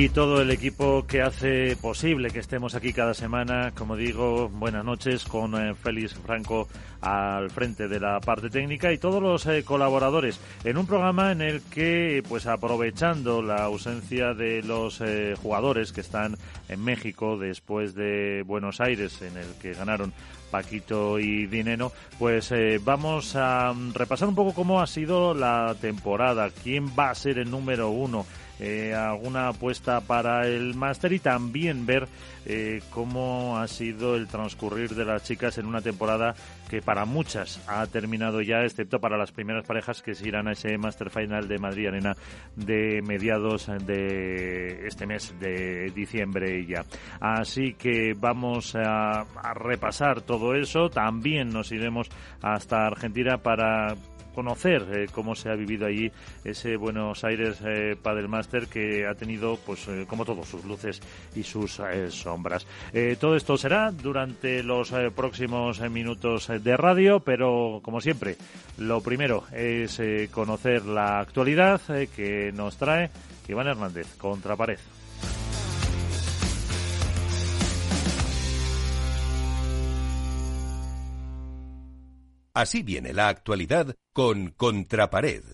Y todo el equipo que hace posible que estemos aquí cada semana. Como digo, buenas noches con eh, Félix Franco al frente de la parte técnica y todos los eh, colaboradores en un programa en el que, pues aprovechando la ausencia de los eh, jugadores que están en México después de Buenos Aires, en el que ganaron Paquito y Dineno, pues vamos a mm, repasar un poco cómo ha sido la temporada, quién va a ser el número uno eh, alguna apuesta para el máster y también ver eh, cómo ha sido el transcurrir de las chicas en una temporada que para muchas ha terminado ya, excepto para las primeras parejas que se irán a ese Master Final de Madrid Arena de mediados de este mes de diciembre ya. Así que vamos a repasar todo eso. También nos iremos hasta Argentina para conocer eh, cómo se ha vivido allí ese Buenos Aires eh, Padel Master que ha tenido, pues eh, como todos, sus luces y sus sombras. todo esto será durante los próximos minutos de radio, pero como siempre, lo primero es conocer la actualidad que nos trae Iván Hernández contra Así viene la actualidad con Contrapared.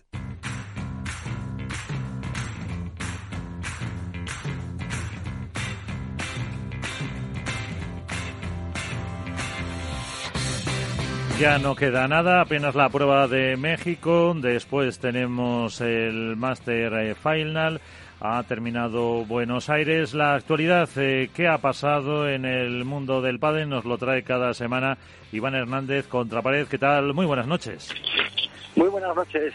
Ya no queda nada, apenas la prueba de México, después tenemos el Master eh, Final, ha terminado Buenos Aires. La actualidad, eh, ¿qué ha pasado en el mundo del pádel? Nos lo trae cada semana Iván Hernández contra pared. ¿Qué tal? Muy buenas noches. Muy buenas noches,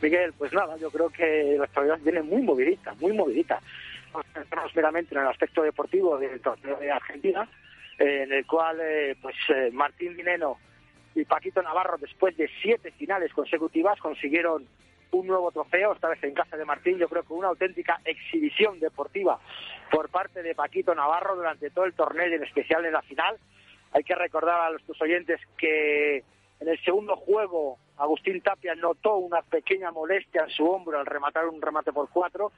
Miguel. Pues nada, yo creo que la actualidad viene muy movidita, muy movidita. Nos meramente en el aspecto deportivo del torneo de Argentina, en el cual eh, pues eh, Martín Dineno y Paquito Navarro, después de siete finales consecutivas, consiguieron un nuevo trofeo, esta vez en casa de Martín, yo creo que una auténtica exhibición deportiva por parte de Paquito Navarro durante todo el torneo y en especial en la final. Hay que recordar a los oyentes que en el segundo juego Agustín Tapia notó una pequeña molestia en su hombro al rematar un remate por cuatro,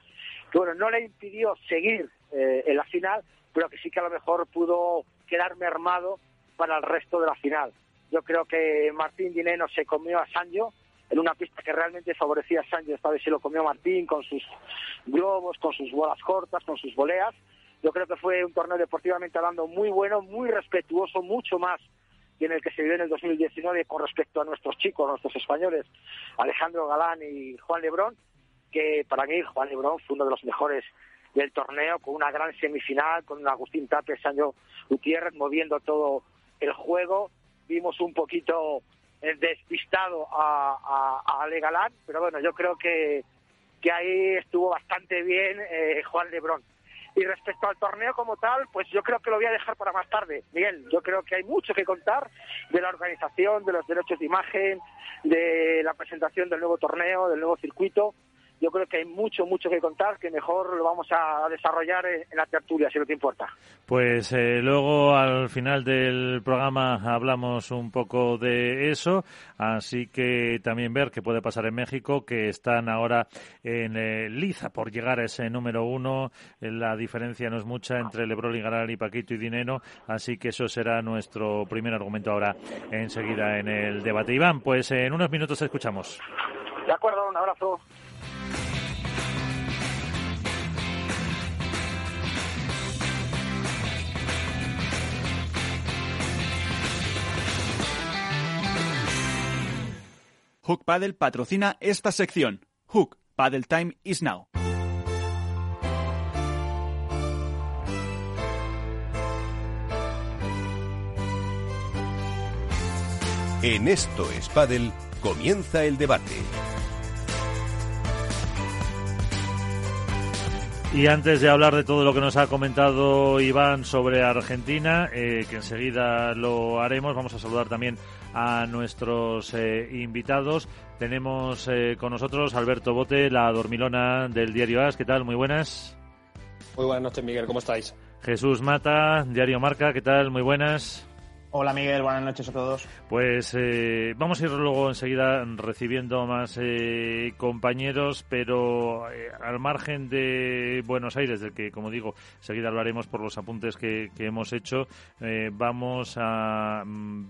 que bueno, no le impidió seguir eh, en la final, pero que sí que a lo mejor pudo quedar mermado para el resto de la final. Yo creo que Martín Dineno se comió a Sancho, en una pista que realmente favorecía a Sánchez, esta vez se lo comió Martín con sus globos, con sus bolas cortas, con sus voleas. Yo creo que fue un torneo deportivamente hablando muy bueno, muy respetuoso, mucho más que en el que se vivió en el 2019 con respecto a nuestros chicos, nuestros españoles, Alejandro Galán y Juan Lebrón, que para mí Juan Lebrón fue uno de los mejores del torneo, con una gran semifinal, con Agustín Tapia, Sancho Gutiérrez moviendo todo el juego. Vimos un poquito despistado a, a, a pero bueno, yo creo que, que ahí estuvo bastante bien eh, Juan Lebrón. Y respecto al torneo como tal, pues yo creo que lo voy a dejar para más tarde. Miguel, yo creo que hay mucho que contar de la organización, de los derechos de imagen, de la presentación del nuevo torneo, del nuevo circuito yo creo que hay mucho, mucho que contar, que mejor lo vamos a desarrollar en, la tertulia, si no te importa. Pues eh, luego al final del programa hablamos un poco de eso, así que también ver qué puede pasar en México, que están ahora en eh, liza por llegar a ese número uno. La diferencia no es mucha entre Lebrón y Garal y Paquito y Dineno, así que eso será nuestro primer argumento ahora enseguida en el debate. Iván, pues en unos minutos escuchamos. De acuerdo, un abrazo. Hook Paddle patrocina esta sección. Hook Paddle Time is now. En esto es Paddle comienza el debate. Y antes de hablar de todo lo que nos ha comentado Iván sobre Argentina, eh, que enseguida lo haremos, vamos a saludar también a nuestros eh, invitados. Tenemos eh, con nosotros Alberto Bote, la dormilona del diario AS. ¿Qué tal? Muy buenas. Muy buenas noches, Miguel. ¿Cómo estáis? Jesús Mata, diario Marca. ¿Qué tal? Muy buenas. Hola Miguel, buenas noches a todos. Pues eh, vamos a ir luego enseguida recibiendo más eh, compañeros, pero eh, al margen de Buenos Aires, del que, como digo, enseguida hablaremos por los apuntes que, que hemos hecho, vamos a mm,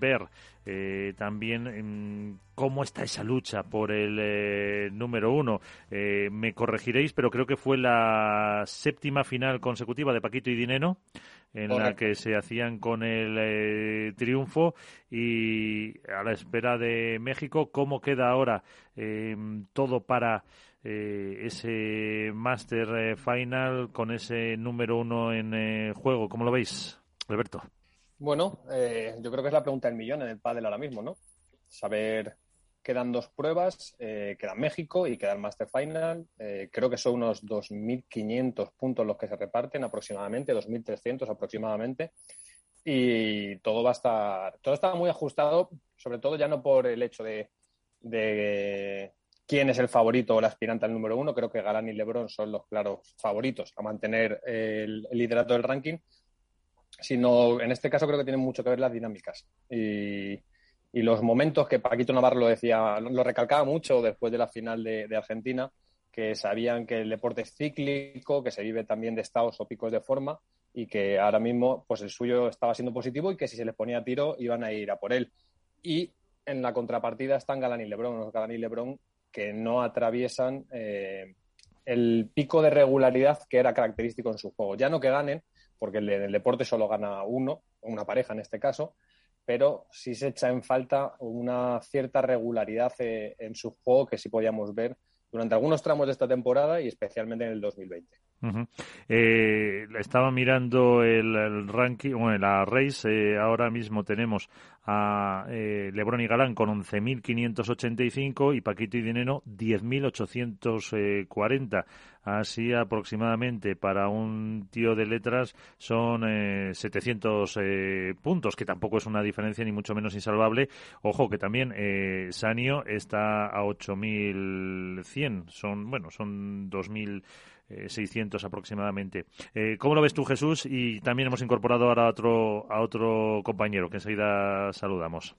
ver también mm, cómo está esa lucha por el número uno. me corregiréis, pero creo que fue la séptima final consecutiva de Paquito y Dineno en la que se hacían con el eh, triunfo y a la espera de México, ¿cómo queda ahora em, todo para eh, ese Master eh, Final con ese número uno en juego? ¿Cómo lo veis, Alberto? Bueno, yo creo que es la pregunta del millón en el pádel ahora mismo, ¿no? Saber quedan dos pruebas, eh, queda México y queda el Master Final. Eh, creo que son unos 2.500 puntos los que se reparten aproximadamente, 2.300 aproximadamente. Y todo va a estar, todo está muy ajustado, sobre todo ya no por el hecho de, quién es el favorito o el aspirante al número uno. Creo que Galán y Lebron son los claros favoritos a mantener el, el liderato del ranking, sino en este caso creo que tienen mucho que ver las dinámicas. Y, y los momentos que Paquito Navarro lo decía, lo recalcaba mucho después de la final de, Argentina, que sabían que el deporte es cíclico, que se vive también de estados o picos de forma y que ahora mismo pues el suyo estaba siendo positivo y que si se les ponía tiro iban a ir a por él. Y en la contrapartida están Galán y Lebron, los Galán y Lebron que no atraviesan eh, el pico de regularidad que era característico en su juego. Ya no que ganen, porque en el deporte solo gana uno, una pareja en este caso, pero sí se echa en falta una cierta regularidad eh, en su juego que sí podíamos ver durante algunos tramos de esta temporada y especialmente en el 2020. Eh, estaba mirando el, ranking, bueno, la race, eh, ahora mismo tenemos a eh, Lebron y Galán con 11.585 y Paquito y Dineno 10.840. Así aproximadamente para un tío de letras son 700 puntos, que tampoco es una diferencia ni mucho menos insalvable. Ojo que también Sanio está a 8.100, son, bueno, son 2.000 600 eh, aproximadamente. Eh, ¿Cómo lo ves tú, Jesús? Y también hemos incorporado ahora a otro, a otro compañero que enseguida saludamos.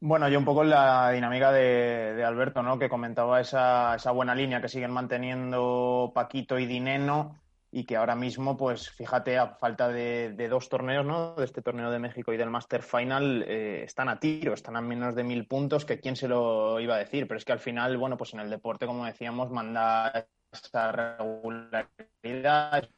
Bueno, yo un poco la dinámica de, Alberto, ¿no? Que comentaba esa, esa, buena línea que siguen manteniendo Paquito y Dineno y que ahora mismo, pues fíjate, a falta de, dos torneos, ¿no? De este torneo de México y del Master Final, eh, están a tiro, están a menos de mil puntos, que quién se lo iba a decir, pero es que al final, bueno, pues en el deporte, como decíamos, manda esa regularidad.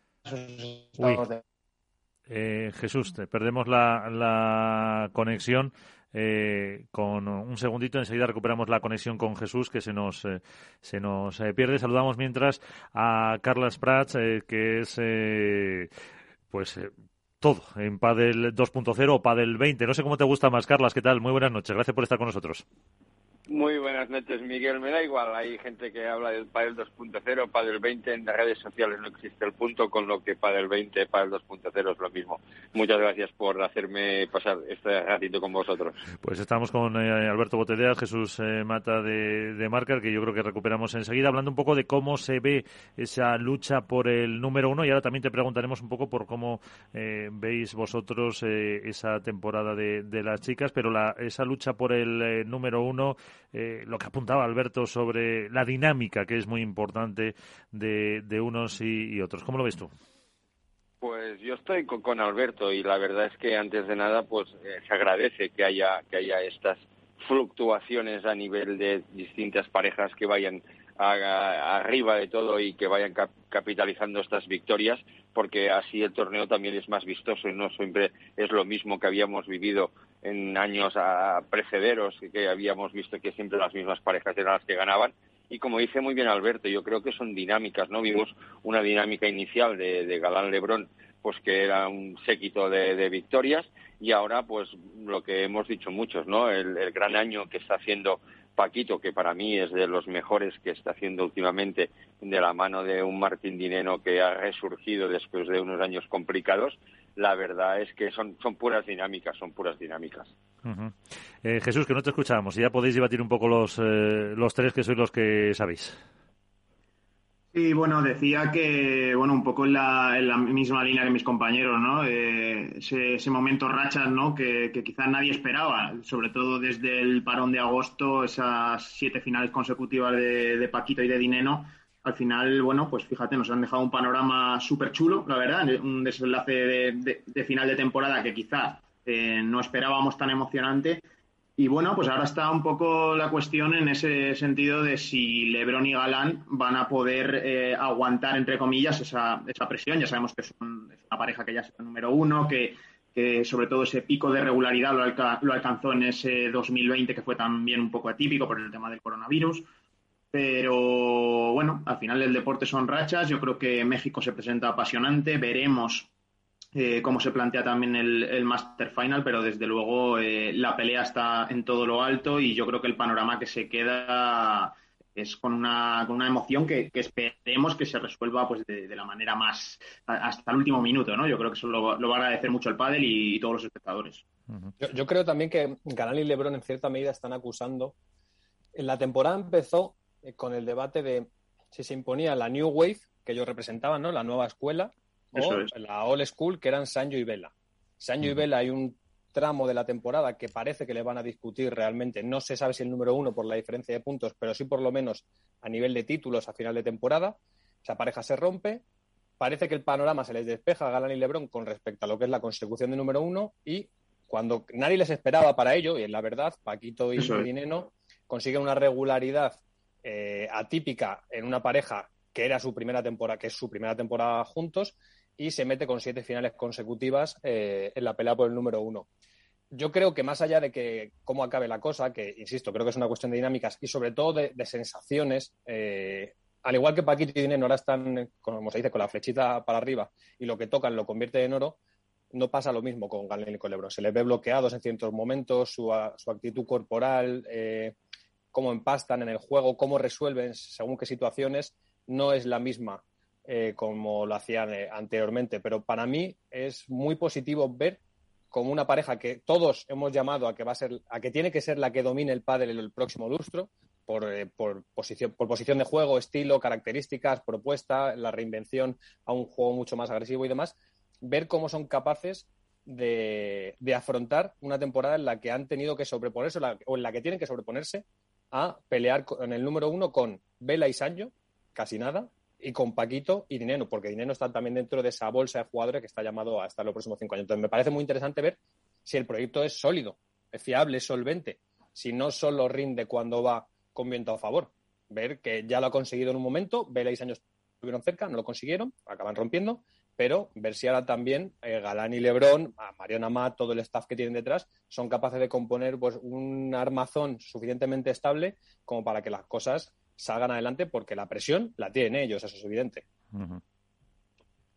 Eh, Jesús, perdemos la, la conexión. Eh, con un segundito, enseguida recuperamos la conexión con Jesús que se nos, eh, se nos pierde. Saludamos mientras a Carlas Prats, que es pues todo en Padel 2.0 o Padel 20. No sé cómo te gusta más, Carlas. ¿Qué tal? Muy buenas noches. Gracias por estar con nosotros. Muy buenas noches, Miguel. Me da igual, hay gente que habla del Padel 2.0, Padel 20, en las redes sociales no existe el punto, con lo que Padel 20, Padel 2.0 es lo mismo. Muchas gracias por hacerme pasar este ratito con vosotros. Pues estamos con eh, Alberto Botelea, Jesús eh, Mata de, de que yo creo que recuperamos enseguida, hablando un poco de cómo se ve esa lucha por el número uno y ahora también te preguntaremos un poco por cómo eh, veis vosotros esa temporada de, de, las chicas, pero la, esa lucha por el número uno eh, lo que apuntaba Alberto sobre la dinámica que es muy importante de, de unos y, otros. ¿Cómo lo ves tú? Pues yo estoy con, Alberto y la verdad es que antes de nada pues eh, se agradece que haya que haya estas fluctuaciones a nivel de distintas parejas que vayan arriba de todo y que vayan capitalizando estas victorias, porque así el torneo también es más vistoso y no siempre es lo mismo que habíamos vivido en años precederos, que habíamos visto que siempre las mismas parejas eran las que ganaban. Y como dice muy bien Alberto, yo creo que son dinámicas, ¿no? Vimos una dinámica inicial de, Galán Lebrón, pues que era un séquito de, victorias, y ahora, pues lo que hemos dicho muchos, ¿no? el gran año que está haciendo Paquito, que para mí es de los mejores que está haciendo últimamente de la mano de un Martín Dineno que ha resurgido después de unos años complicados, la verdad es que son, son puras dinámicas, son puras dinámicas. Eh, Jesús, que no te escuchamos, ya podéis debatir un poco los, eh, los tres que sois los que sabéis. Sí, bueno, decía que, bueno, un poco en la, en la misma línea que mis compañeros, ¿no? Eh, ese, ese, momento rachas, ¿no? Que, que quizás nadie esperaba, sobre todo desde el parón de agosto, esas siete finales consecutivas de, de Paquito y de Dineno. Al final, bueno, pues fíjate, nos han dejado un panorama súper chulo, la verdad, un desenlace de, final de temporada que quizás eh, no esperábamos tan emocionante y bueno, pues ahora está un poco la cuestión en ese sentido de si Lebron y Galán van a poder eh, aguantar, entre comillas, esa, presión. Ya sabemos que es una pareja que ya es el número uno, que, sobre todo ese pico de regularidad lo, lo, alcanzó en ese 2020, que fue también un poco atípico por el tema del coronavirus. Pero bueno, al final el deporte son rachas. Yo creo que México se presenta apasionante. Veremos eh, cómo se plantea también el, el, Master Final, pero desde luego eh, la pelea está en todo lo alto y yo creo que el panorama que se queda es con una, con una emoción que, que esperemos que se resuelva pues de, de, la manera más hasta el último minuto, ¿no? Yo creo que eso lo, lo va a agradecer mucho el pádel y, y todos los espectadores. Yo, yo, creo también que Galán y LeBron en cierta medida están acusando. En la temporada empezó con el debate de si se imponía la New Wave que ellos representaban, ¿no? La nueva escuela o es. la Old School, que eran Sancho y Vela. Sancho y Vela hay un tramo de la temporada que parece que le van a discutir realmente. No se sabe si el número uno por la diferencia de puntos, pero sí por lo menos a nivel de títulos a final de temporada. Esa pareja se rompe. Parece que el panorama se les despeja a Galán y Lebron con respecto a lo que es la consecución de número uno y cuando nadie les esperaba para ello, y en la verdad, Paquito y Dineno consiguen una regularidad eh, atípica en una pareja que era su primera temporada, que es su primera temporada juntos, y se mete con siete finales consecutivas eh, en la pelea por el número uno. Yo creo que más allá de que cómo acabe la cosa, que insisto, creo que es una cuestión de dinámicas y sobre todo de, sensaciones, eh, al igual que Paquito y Dineno ahora están, como se dice, con la flechita para arriba y lo que tocan lo convierte en oro, no pasa lo mismo con Galén y con Lebron. Se les ve bloqueados en ciertos momentos, su, actitud corporal, cómo empastan en el juego, cómo resuelven según qué situaciones, no es la misma eh, como lo hacían eh, anteriormente. Pero para mí es muy positivo ver como una pareja que todos hemos llamado a que va a ser, a que tiene que ser la que domine el pádel en el próximo lustro, por, eh, por, posición, por posición de juego, estilo, características, propuesta, la reinvención a un juego mucho más agresivo y demás, ver cómo son capaces de, de afrontar una temporada en la que han tenido que sobreponerse o en la que tienen que sobreponerse a pelear en el número uno con Vela y Sancho, casi nada, y con Paquito y Dineno, porque Dineno está también dentro de esa bolsa de jugadores que está llamado a estar los próximos cinco años. Entonces, me parece muy interesante ver si el proyecto es sólido, es fiable, es solvente, si no solo rinde cuando va con viento a favor. Ver que ya lo ha conseguido en un momento, Vela y años estuvieron cerca, no lo consiguieron, acaban rompiendo, pero ver si ahora también eh, Galán y Lebrón, a Mariana Amat, todo el staff que tienen detrás, son capaces de componer pues, un armazón suficientemente estable como para que las cosas salgan adelante porque la presión la tienen ellos, eso es evidente. Uh -huh.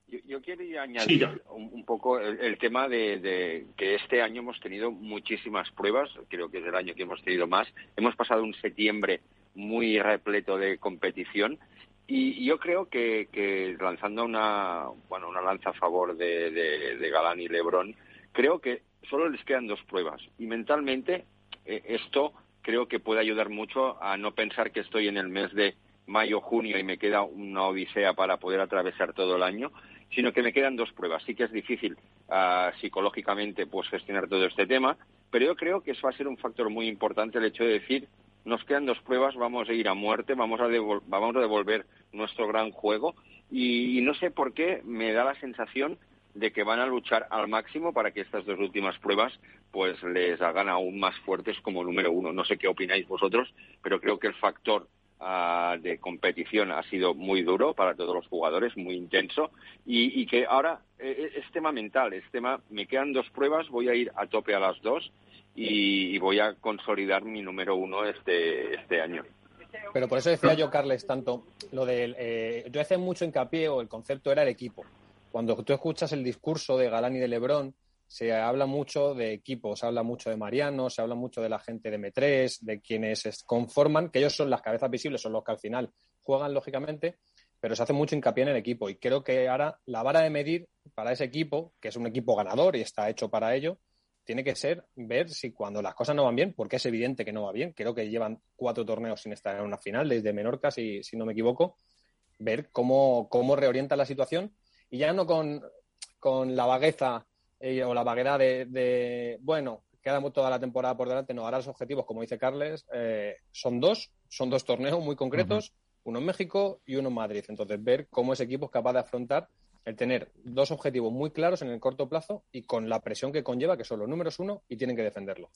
Yo, yo, quería añadir sí, un, un, poco el, el tema de, de, que este año hemos tenido muchísimas pruebas, creo que es el año que hemos tenido más. Hemos pasado un septiembre muy repleto de competición y yo creo que, lanzando una, bueno, una lanza a favor de, de, de Galán y Lebrón, creo que solo les quedan dos pruebas y mentalmente eh, esto creo que puede ayudar mucho a no pensar que estoy en el mes de mayo, junio y me queda una odisea para poder atravesar todo el año, sino que me quedan dos pruebas. Sí que es difícil uh, psicológicamente pues gestionar todo este tema, pero yo creo que eso va a ser un factor muy importante el hecho de decir nos quedan dos pruebas, vamos a ir a muerte, vamos a, vamos a devolver nuestro gran juego. Y, no sé por qué me da la sensación de que van a luchar al máximo para que estas dos últimas pruebas pues les hagan aún más fuertes como número uno. No sé qué opináis vosotros, pero creo que el factor uh, de competición ha sido muy duro para todos los jugadores, muy intenso, y, que ahora eh, es tema mental, es tema, me quedan dos pruebas, voy a ir a tope a las dos y, voy a consolidar mi número uno este, este año. Pero por eso decía yo, Carles, tanto lo del. Eh, yo hacía mucho hincapié, o el concepto era el equipo. Cuando tú escuchas el discurso de Galán y de Lebrón, se habla mucho de equipos, se habla mucho de Mariano, se habla mucho de la gente de M3, de quienes conforman, que ellos son las cabezas visibles, son los que al final juegan lógicamente, pero se hace mucho hincapié en el equipo. Y creo que ahora la vara de medir para ese equipo, que es un equipo ganador y está hecho para ello, tiene que ser ver si cuando las cosas no van bien, porque es evidente que no va bien, creo que llevan cuatro torneos sin estar en una final, desde Menorca, si, si no me equivoco, ver cómo, cómo reorienta la situación y ya no con, con la vagueza eh, o la vaguedad de, de, bueno, queda toda la temporada por delante, no, ahora los objetivos, como dice Carles, eh, son dos, son dos torneos muy concretos, uno en México y uno en Madrid. Entonces, ver cómo ese equipo es capaz de afrontar el tener dos objetivos muy claros en el corto plazo y con la presión que conlleva, que son los números uno y tienen que defenderlo.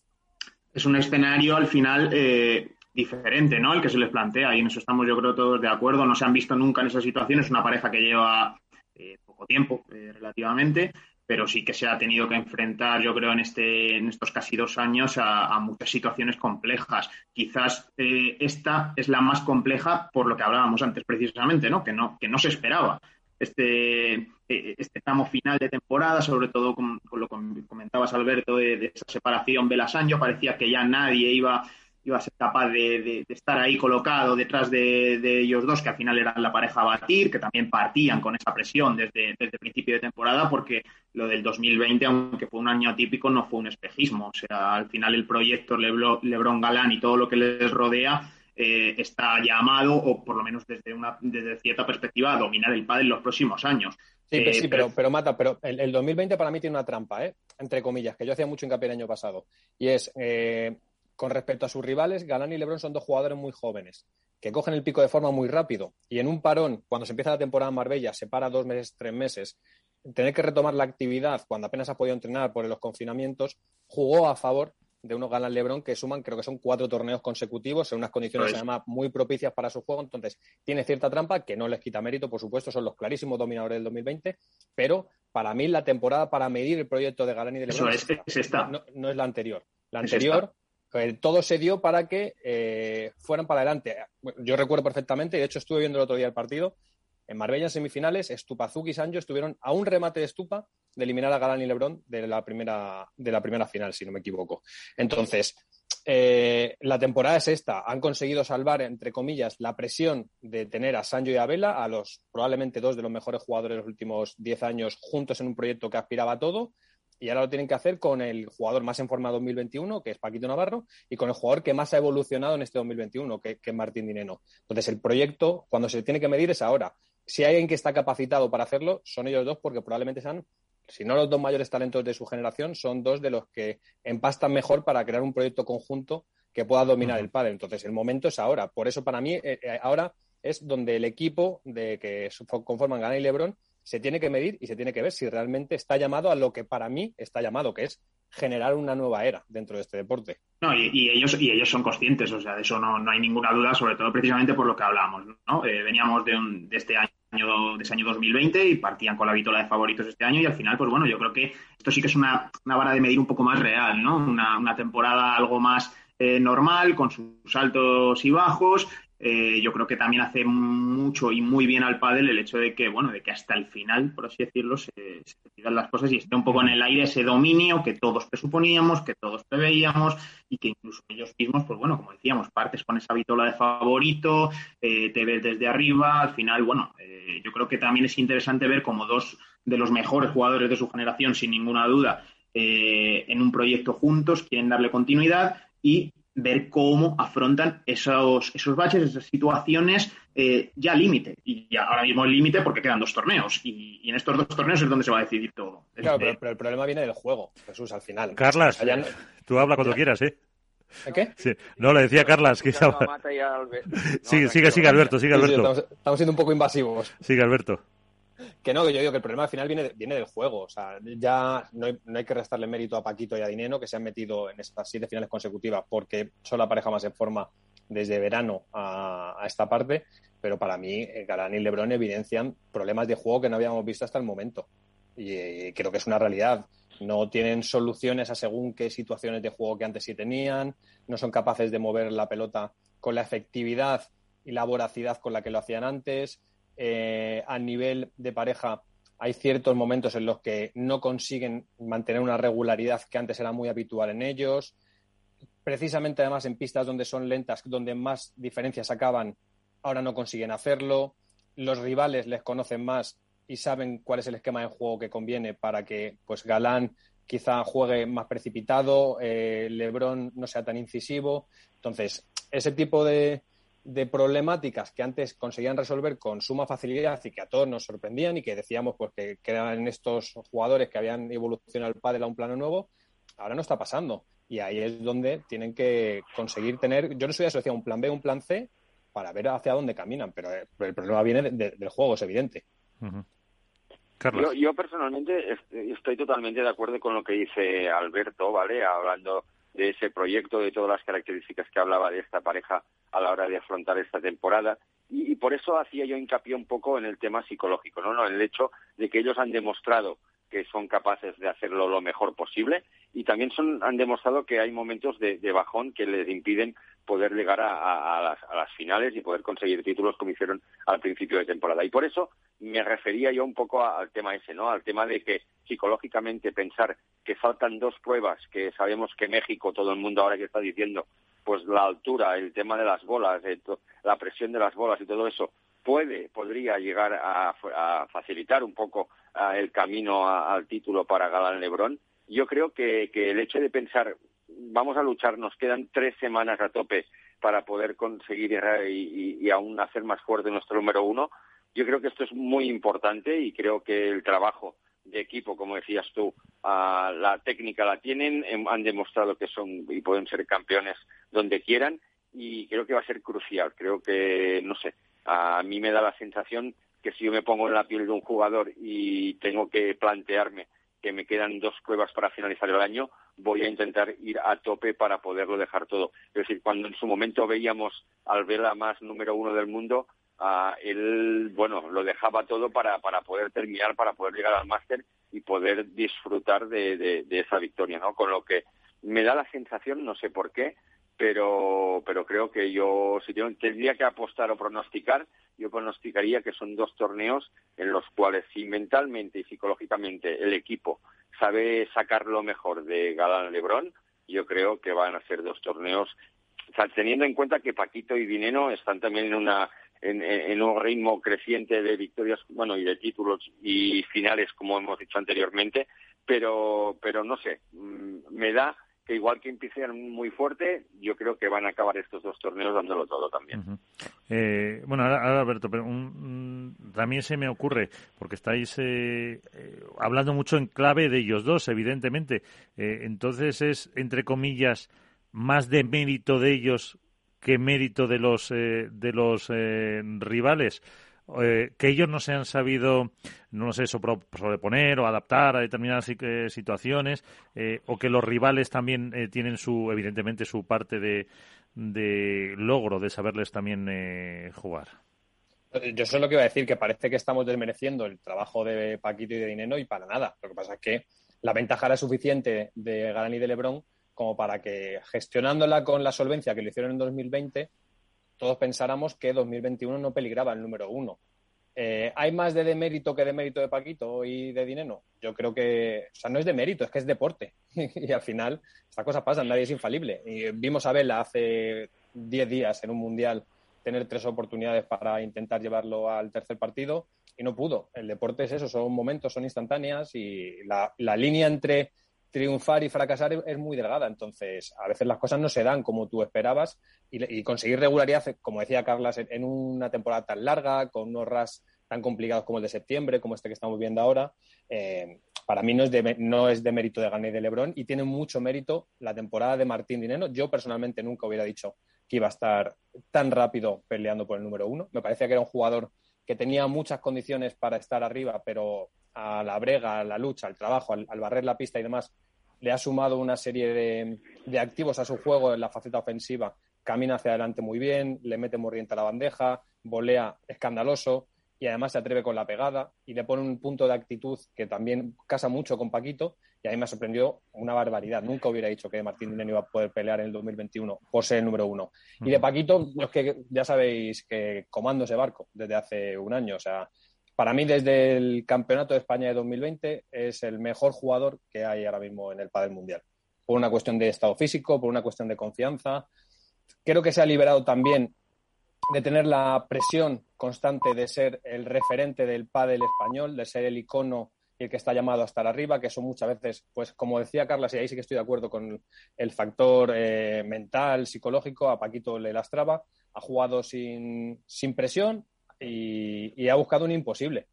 Es un escenario al final eh, diferente, ¿no? El que se les plantea y en eso estamos yo creo todos de acuerdo. No se han visto nunca en esa situación. Es una pareja que lleva eh, poco tiempo eh, relativamente, pero sí que se ha tenido que enfrentar, yo creo, en, este, en estos casi dos años a, muchas situaciones complejas. Quizás esta es la más compleja por lo que hablábamos antes precisamente, ¿no? Que no, que no se esperaba este, eh, este tramo final de temporada, sobre todo con, lo que comentabas, Alberto, de, esa separación Belasanjo, parecía que ya nadie iba, iba a ser capaz de, estar ahí colocado detrás de, ellos dos, que al final eran la pareja a batir, que también partían con esa presión desde, desde el principio de temporada, porque lo del 2020, aunque fue un año atípico, no fue un espejismo. O sea, al final el proyecto Lebron Galán y todo lo que les rodea eh, está llamado, o por lo menos desde una desde cierta perspectiva, a dominar el pádel en los próximos años. Sí, pero, sí, pero, pero, Mata, pero el, 2020 para mí tiene una trampa, ¿eh? entre comillas, que yo hacía mucho hincapié el año pasado. Y es, eh, con respecto a sus rivales, Galán y Lebron son dos jugadores muy jóvenes, que cogen el pico de forma muy rápido. Y en un parón, cuando se empieza la temporada en Marbella, se para dos meses, tres meses, tener que retomar la actividad cuando apenas ha podido entrenar por los confinamientos, jugó a favor de unos ganan Lebron que suman, creo que son cuatro torneos consecutivos en unas condiciones además muy propicias para su juego. Entonces, tiene cierta trampa que no les quita mérito, por supuesto, son los clarísimos dominadores del 2020, pero para mí la temporada para medir el proyecto de Galán y de Lebron es, esta. No, es la anterior. La anterior, todo se dio para que eh, fueran para adelante. Yo recuerdo perfectamente, de hecho estuve viendo el otro día el partido, en Marbella en semifinales, Estupazuki y Sancho estuvieron a un remate de Estupa de eliminar a Galán y Lebrón de la primera, de la primera final, si no me equivoco. Entonces, eh, la temporada es esta. Han conseguido salvar, entre comillas, la presión de tener a Sancho y a Vela, a los probablemente dos de los mejores jugadores de los últimos diez años, juntos en un proyecto que aspiraba a todo. Y ahora lo tienen que hacer con el jugador más en forma 2021, que es Paquito Navarro, y con el jugador que más ha evolucionado en este 2021, que, que es Martín Dineno. Entonces, el proyecto, cuando se tiene que medir, es ahora. Si hay alguien que está capacitado para hacerlo, son ellos dos, porque probablemente sean si no los dos mayores talentos de su generación, son dos de los que empastan mejor para crear un proyecto conjunto que pueda dominar el padre. Entonces, el momento es ahora. Por eso, para mí, eh, eh, ahora es donde el equipo de que conforman Gana y Lebron se tiene que medir y se tiene que ver si realmente está llamado a lo que para mí está llamado, que es generar una nueva era dentro de este deporte. No, y, ellos y ellos son conscientes, o sea, de eso no, no, hay ninguna duda, sobre todo precisamente por lo que hablamos, ¿no? Eh, veníamos de, un, de este año de ese año 2020 y partían con la vitola de favoritos este año y al final, pues bueno, yo creo que esto sí que es una, una vara de medir un poco más real, ¿no? Una, una temporada algo más eh, normal, con sus altos y bajos, eh, yo creo que también hace mucho y muy bien al pádel el hecho de que, bueno, de que hasta el final, por así decirlo, se, se decidan las cosas y esté un poco en el aire ese dominio que todos presuponíamos, que todos preveíamos y que incluso ellos mismos, pues bueno, como decíamos, partes con esa vitola de favorito, eh, te ves desde arriba, al final, bueno, eh, yo creo que también es interesante ver como dos de los mejores jugadores de su generación, sin ninguna duda, en un proyecto juntos, quieren darle continuidad y ver cómo afrontan esos, esos baches, esas situaciones eh, ya límite. Y ya ahora mismo el límite porque quedan dos torneos. Y, en estos dos torneos es donde se va a decidir todo. Claro, pero, el problema viene del juego, Jesús, al final. Carlas, tú habla cuando quieras, ¿eh? ¿Qué? Sí. No, le decía Carlas que sigue, sigue, sigue, Alberto, sigue, Alberto. estamos siendo un poco invasivos. Sigue, Alberto. Que no, que yo digo que el problema al final viene, viene del juego. O sea, ya no hay, no hay, que restarle mérito a Paquito y a Dineno, que se han metido en estas siete finales consecutivas, porque son la pareja más en forma desde verano a, esta parte. Pero para mí, eh, Galán y Lebron evidencian problemas de juego que no habíamos visto hasta el momento. Y, y creo que es una realidad. No tienen soluciones a según qué situaciones de juego que antes sí tenían. No son capaces de mover la pelota con la efectividad y la voracidad con la que lo hacían antes eh, a nivel de pareja hay ciertos momentos en los que no consiguen mantener una regularidad que antes era muy habitual en ellos. Precisamente además en pistas donde son lentas, donde más diferencias acaban, ahora no consiguen hacerlo. Los rivales les conocen más y saben cuál es el esquema de juego que conviene para que pues Galán, quizá juegue más precipitado, eh, LeBron no sea tan incisivo. Entonces, ese tipo de, de problemáticas que antes conseguían resolver con suma facilidad y que a todos nos sorprendían y que decíamos pues que, eran estos jugadores que habían evolucionado el pádel a un plano nuevo, ahora no está pasando. Y ahí es donde tienen que conseguir tener, yo no soy asociado un plan B, un plan C, para ver hacia dónde caminan, pero, eh, el problema viene del juego, es evidente. Yo, yo, personalmente estoy totalmente de acuerdo con lo que dice Alberto, ¿vale? Hablando de ese proyecto, de todas las características que hablaba de esta pareja a la hora de afrontar esta temporada. Y, por eso hacía yo hincapié un poco en el tema psicológico, ¿no? ¿no? El hecho de que ellos han demostrado que son capaces de hacerlo lo mejor posible y también son, han demostrado que hay momentos de, bajón que les impiden poder llegar a, las, a, las, finales y poder conseguir títulos como hicieron al principio de temporada. Y por eso me refería yo un poco al tema ese, ¿no? Al tema de que psicológicamente pensar que faltan dos pruebas, que sabemos que México, todo el mundo ahora que está diciendo, pues la altura, el tema de las bolas, la presión de las bolas y todo eso, puede, podría llegar a, facilitar un poco el camino al título para Galán Lebrón. Yo creo que, el hecho de pensar, vamos a luchar, nos quedan tres semanas a tope para poder conseguir y, y aún hacer más fuerte nuestro número uno, yo creo que esto es muy importante y creo que el trabajo de equipo, como decías tú, la técnica la tienen, em, han demostrado que son y pueden ser campeones donde quieran y creo que va a ser crucial. Creo que, no sé, a mí me da la sensación que si yo me pongo en la piel de un jugador y tengo que plantearme que me quedan dos pruebas para finalizar el año, voy a intentar ir a tope para poderlo dejar todo. Es decir, cuando en su momento veíamos al Vela más número uno del mundo, él, bueno, lo dejaba todo para, para poder terminar, para poder llegar al máster y poder disfrutar de, de, esa victoria, ¿no? Con lo que me da la sensación, no sé por qué, pero, pero creo que yo, si tendría que apostar o pronosticar, yo pronosticaría que son dos torneos en los cuales si mentalmente y psicológicamente el equipo sabe sacar lo mejor de Galán Lebrón, yo creo que van a ser dos torneos, teniendo en cuenta que Paquito y Dineno están también en una en, un ritmo creciente de victorias, bueno, y de títulos y finales, como hemos dicho anteriormente, pero, pero no sé, mm, me da que igual que empiezan muy fuerte, yo creo que van a acabar estos dos torneos dándolo todo también. eh, bueno, ahora, Alberto, pero también se me ocurre, porque estáis eh, eh, hablando mucho en clave de ellos dos, evidentemente, eh, entonces es, entre comillas, más de mérito de ellos qué mérito de los, eh, de los rivales. Eh, que ellos no se han sabido, no sé, sobreponer o adaptar a determinadas situaciones, o que los rivales también tienen su, evidentemente, su parte de, de logro de saberles también jugar. Yo solo que iba a decir que parece que estamos desmereciendo el trabajo de Paquito y de Dineno y para nada. Lo que pasa es que la ventaja era suficiente de Galán y de Lebrón como para que gestionándola con la solvencia que lo hicieron en 2020, todos pensáramos que 2021 no peligraba el número uno. Eh, ¿Hay más de demérito que de mérito de Paquito y de Dineno? Yo creo que, o sea, no es de mérito, es que es deporte. y al final, estas cosas pasan, nadie es infalible. Y vimos a Vela hace 10 días en un mundial tener tres oportunidades para intentar llevarlo al tercer partido y no pudo. El deporte es eso, son momentos, son instantáneas y la línea entre triunfar y fracasar es muy delgada. Entonces, a veces las cosas no se dan como tú esperabas y, conseguir regularidad, como decía Carlas, en, una temporada tan larga, con unos RAS tan complicados como el de septiembre, como este que estamos viendo ahora, eh, para mí no es, de, no es de mérito de Gané de Lebrón y tiene mucho mérito la temporada de Martín Dineno. Yo personalmente nunca hubiera dicho que iba a estar tan rápido peleando por el número uno. Me parecía que era un jugador que tenía muchas condiciones para estar arriba, pero a la brega, a la lucha, al trabajo, al, barrer la pista y demás, le ha sumado una serie de, activos a su juego en la faceta ofensiva. Camina hacia adelante muy bien, le mete mordiente a la bandeja, volea escandaloso y además se atreve con la pegada y le pone un punto de actitud que también casa mucho con Paquito y a mí me sorprendió una barbaridad. Nunca hubiera dicho que Martín Dineno iba a poder pelear en el 2021 por ser el número uno. Y de Paquito, es que ya sabéis que comando ese barco desde hace un año. O sea, para mí, desde el Campeonato de España de 2020, es el mejor jugador que hay ahora mismo en el Padel Mundial. Por una cuestión de estado físico, por una cuestión de confianza. Creo que se ha liberado también de tener la presión constante de ser el referente del pádel español, de ser el icono y el que está llamado a estar arriba, que son muchas veces, pues como decía Carla, y ahí sí que estoy de acuerdo con el factor eh, mental, psicológico, a Paquito le lastraba, ha jugado sin, sin presión y, ha buscado un imposible.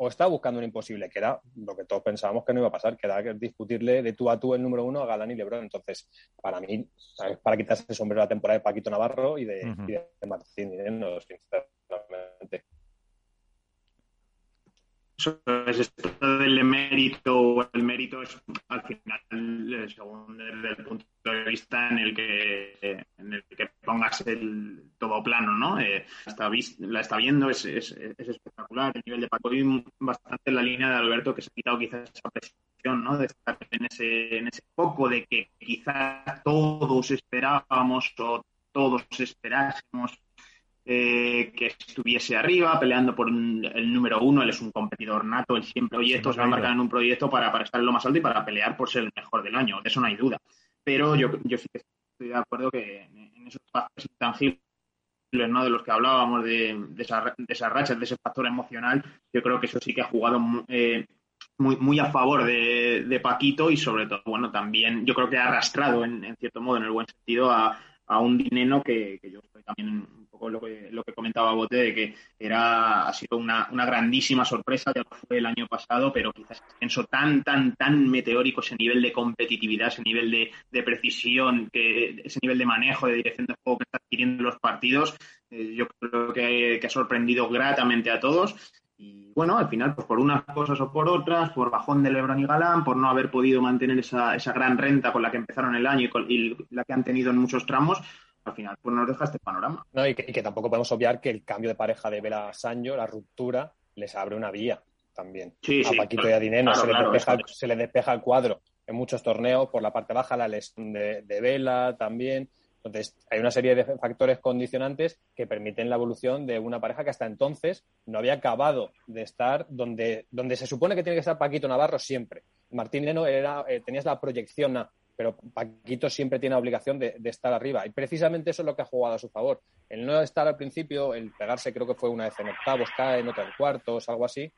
O está buscando un imposible, que era lo que todos pensábamos que no iba a pasar, que era discutirle de tú a tú el número uno a Galán y Lebron. Entonces, para mí, para quitarse el sombrero la temporada de Paquito Navarro y de, Martín no, sinceramente es esto del mérito el mérito es al final eh, según desde el punto de vista en el que en el que pongas el todo plano no eh, la está viendo es, es, es, espectacular. El nivel de Paco y bastante en la línea de Alberto que se ha quitado quizás esa presión no de estar en ese en ese foco de que quizás todos esperábamos o todos esperásemos eh, que estuviese arriba, peleando por el número uno. Él es un competidor nato, él siempre, oye, esto se va a marcar en un proyecto para, para estar en lo más alto y para pelear por ser el mejor del año, de eso no hay duda. Pero yo, yo sí que estoy de acuerdo que en, esos pasos intangibles ¿no? de los que hablábamos, de, de, esa, de esas rachas, de ese factor emocional, yo creo que eso sí que ha jugado eh, muy, muy a favor de, de, Paquito y sobre todo, bueno, también yo creo que ha arrastrado en, en cierto modo, en el buen sentido, a, a un dinero que, yo también lo que, lo que comentaba Bote, de que era, ha sido una, una grandísima sorpresa, ya fue el año pasado, pero quizás pienso tan, tan, tan meteórico ese nivel de competitividad, ese nivel de, de precisión, que, ese nivel de manejo, de dirección de juego que está adquiriendo los partidos, eh, yo creo que ha sorprendido gratamente a todos y bueno, al final, pues por unas cosas o por otras, por bajón de Lebron y Galán, por no haber podido mantener esa, esa gran renta con la que empezaron el año y, y, la que han tenido en muchos tramos, al final pues nos deja este panorama. No, y que, tampoco podemos obviar que el cambio de pareja de Vela a Sancho, la ruptura, les abre una vía también. a Paquito y a Dineno se, le despeja, el cuadro en muchos torneos, por la parte baja la lesión de, Vela también. Entonces, hay una serie de factores condicionantes que permiten la evolución de una pareja que hasta entonces no había acabado de estar donde, donde se supone que tiene que estar Paquito Navarro siempre. Martín Leno era, eh, tenías la proyección a pero Paquito siempre tiene la obligación de, estar arriba. Y precisamente eso es lo que ha jugado a su favor. El no estar al principio, el pegarse creo que fue una vez en octavos, cae en otra en cuartos, algo así,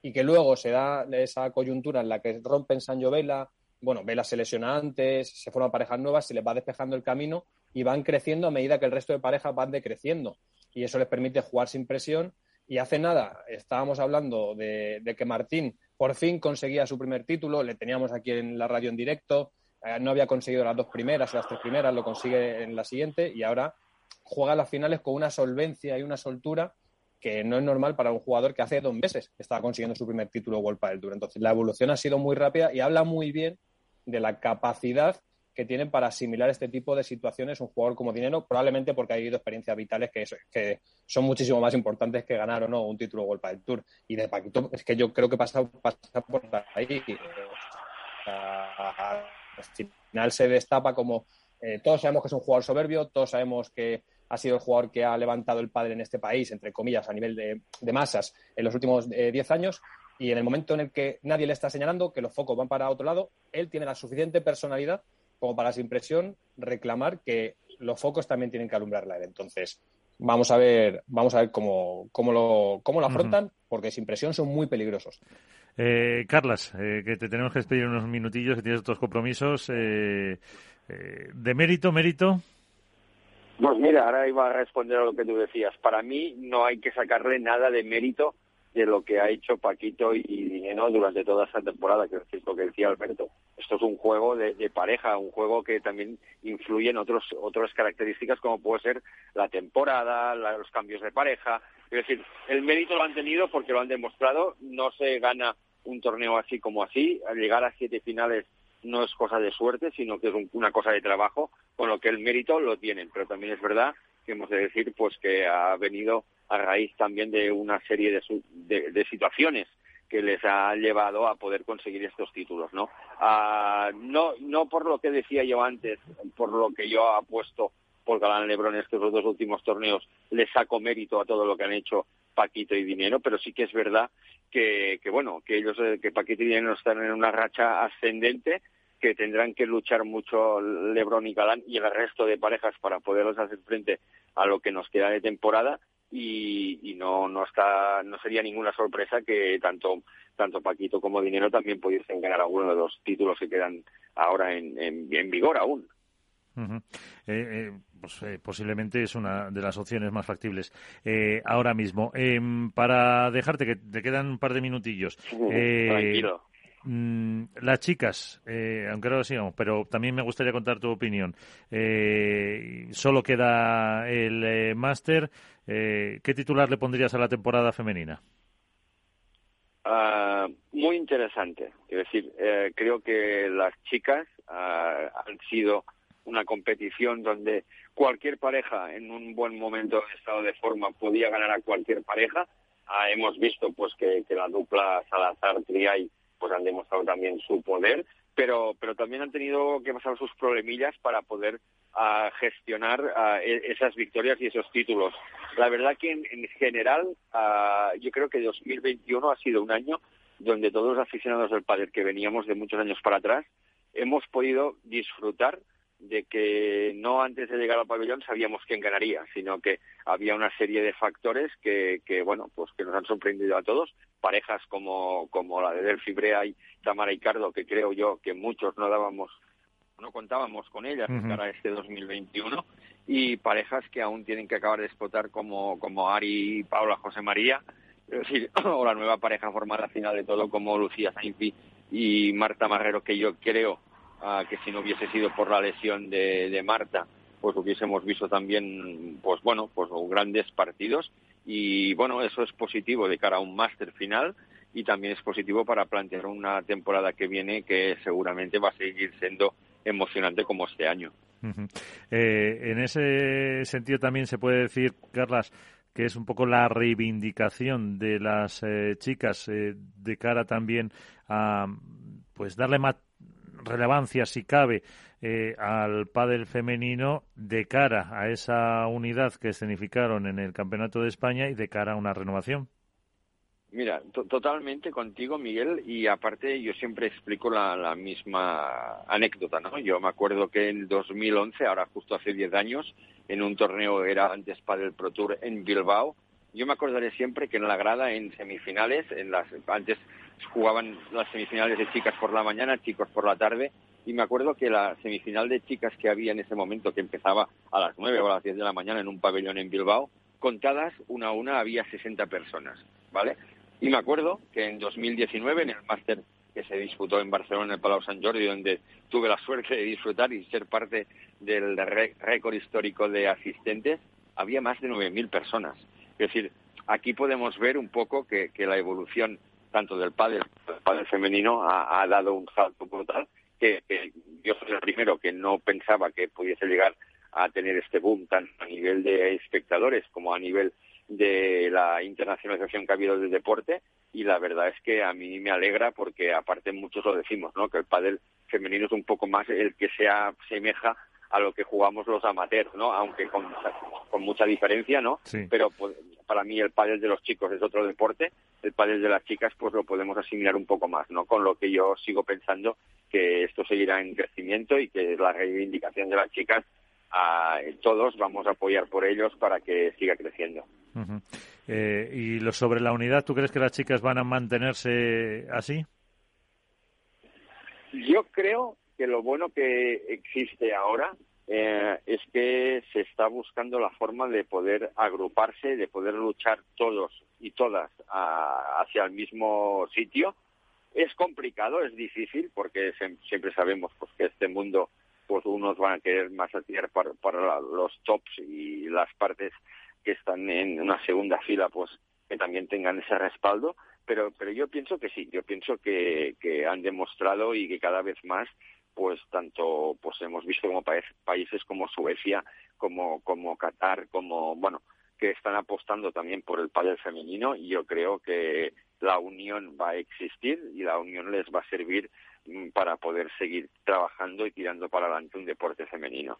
y que luego se da esa coyuntura en la que rompen Sancho Vela, bueno, Vela se lesiona antes, se forman parejas nuevas, se les va despejando el camino y van creciendo a medida que el resto de parejas van decreciendo. Y eso les permite jugar sin presión. Y hace nada estábamos hablando de, de que Martín por fin conseguía su primer título, le teníamos aquí en la radio en directo, eh, no había conseguido las dos primeras, las tres primeras, lo consigue en la siguiente y ahora juega las finales con una solvencia y una soltura que no es normal para un jugador que hace dos meses estaba consiguiendo su primer título World del Tour. Entonces, la evolución ha sido muy rápida y habla muy bien de la capacidad que tiene para asimilar este tipo de situaciones un jugador como Dinero, probablemente porque ha vivido experiencias vitales que, que son muchísimo más importantes que ganar o no un título World del Tour. Y de Paquito, es que yo creo que pasa, pasa por ahí al final se destapa como eh, todos sabemos que es un jugador soberbio, todos sabemos que ha sido el jugador que ha levantado el padre en este país, entre comillas, a nivel de, masas en los últimos 10 eh, años. Y en el momento en el que nadie le está señalando que los focos van para otro lado, él tiene la suficiente personalidad como para, sin presión, reclamar que los focos también tienen que alumbrarla él. Entonces, vamos a ver, vamos a ver cómo, cómo, lo, cómo lo afrontan, porque sin presión son muy peligrosos. Eh, Carlas, eh, que te tenemos que despedir unos minutillos, que tienes otros compromisos. Eh, eh, ¿De mérito, mérito? Pues mira, ahora iba a responder a lo que tú decías. Para mí no hay que sacarle nada de mérito de lo que ha hecho Paquito y Dineno durante toda esta temporada, que es lo que decía Alberto. Esto es un juego de, de, pareja, un juego que también influye en otros, otras características como puede ser la temporada, los cambios de pareja. Es decir, el mérito lo han tenido porque lo han demostrado, no se gana un torneo así como así. Llegar a siete finales no es cosa de suerte, sino que es una cosa de trabajo, con lo que el mérito lo tienen. Pero también es verdad hemos de decir pues que ha venido a raíz también de una serie de, de, situaciones que les ha llevado a poder conseguir estos títulos, ¿no? Ah, no, no por lo que decía yo antes, por lo que yo apuesto por Galán Lebron estos dos últimos torneos, les saco mérito a todo lo que han hecho Paquito y Dinero, pero sí que es verdad que, que bueno, que ellos, eh, que Paquito y Dinero están en una racha ascendente, que tendrán que luchar mucho Lebron y Galán y el resto de parejas para poderlos hacer frente a lo que nos queda de temporada y, no no está no sería ninguna sorpresa que tanto tanto Paquito como Dinero también pudiesen ganar alguno de los títulos que quedan ahora en, en, vigor aún. Eh, eh, pues, eh, posiblemente es una de las opciones más factibles ahora mismo. Em, para dejarte, que te quedan un par de minutillos. Tranquilo. Mm, las chicas, aunque ahora sigamos, pero también me gustaría contar tu opinión. solo queda el máster. ¿Qué titular le pondrías a la temporada femenina? Ah, muy interesante. Es decir, eh, creo que las chicas ah, han sido una competición donde cualquier pareja en un buen momento de estado de forma podía ganar a cualquier pareja. Ah, hemos visto pues que, la dupla Salazar Triay pues han demostrado también su poder, pero pero también han tenido que pasar sus problemillas para poder gestionar e, esas victorias y esos títulos. La verdad que en, general yo creo que 2021 ha sido un año donde todos los aficionados del pádel que veníamos de muchos años para atrás hemos podido disfrutar de que no antes de llegar al pabellón sabíamos quién ganaría, sino que había una serie de factores que, que bueno, pues que nos han sorprendido a todos, parejas como, como la de Delphi Brea y Tamara Icardo, que creo yo que muchos no dábamos no contábamos con ellas para este 2021 y parejas que aún tienen que acabar de explotar como, como Ari y Paula José María, es decir, o la nueva pareja formada al final de todo como Lucía Sainfi y Marta Marrero, que yo creo que si no hubiese sido por la lesión de, de Marta, pues hubiésemos visto también, pues bueno, pues grandes partidos y bueno, eso es positivo de cara a un máster final y también es positivo para plantear una temporada que viene que seguramente va a seguir siendo emocionante como este año. Eh, en ese sentido también se puede decir, Carlas, que es un poco la reivindicación de las eh, chicas eh, de cara también a pues darle más relevancia, si cabe, al pádel femenino de cara a esa unidad que escenificaron en el Campeonato de España y de cara a una renovación. Mira, totalmente contigo, Miguel, y aparte yo siempre explico la, misma anécdota, ¿no? Yo me acuerdo que en 2011, ahora justo hace 10 años, en un torneo era antes para el Pro Tour en Bilbao, yo me acordaré siempre que en la grada, en semifinales, en las antes jugaban las semifinales de chicas por la mañana, chicos por la tarde, y me acuerdo que la semifinal de chicas que había en ese momento, que empezaba a las 9 o a las 10 de la mañana en un pabellón en Bilbao, contadas una a una había 60 personas, ¿vale? Y me acuerdo que en 2019, en el máster que se disputó en Barcelona, en el Palau Sant Jordi, donde tuve la suerte de disfrutar y ser parte del récord histórico de asistentes, había más de 9.000 personas. Es decir, aquí podemos ver un poco que, la evolución tanto del pádel, del pádel femenino ha, dado un salto brutal, que, que, yo soy el primero que no pensaba que pudiese llegar a tener este boom tanto a nivel de espectadores como a nivel de la internacionalización que ha habido del deporte y la verdad es que a mí me alegra porque aparte muchos lo decimos, ¿no? Que el pádel femenino es un poco más el que se asemeja a lo que jugamos los amateurs, ¿no? Aunque con, con mucha diferencia, ¿no? Pero pues, para mí el pádel de los chicos es otro deporte, el pádel de las chicas pues lo podemos asimilar un poco más, ¿no? Con lo que yo sigo pensando que esto seguirá en crecimiento y que la reivindicación de las chicas a todos vamos a apoyar por ellos para que siga creciendo. Eh, y lo sobre la unidad, ¿tú crees que las chicas van a mantenerse así? Yo creo que lo bueno que existe ahora eh, es que se está buscando la forma de poder agruparse, de poder luchar todos y todas hacia el mismo sitio. Es complicado, es difícil, porque siempre sabemos pues, que este mundo pues unos van a querer más tirar para, para los tops y las partes que están en una segunda fila, pues que también tengan ese respaldo. Pero, pero yo pienso que sí, yo pienso que, que han demostrado y que cada vez más, pues tanto pues hemos visto como países como Suecia, como, como Qatar, como, bueno, que están apostando también por el pádel femenino y yo creo que la unión va a existir y la unión les va a servir Mm, para poder seguir trabajando y tirando para adelante un deporte femenino.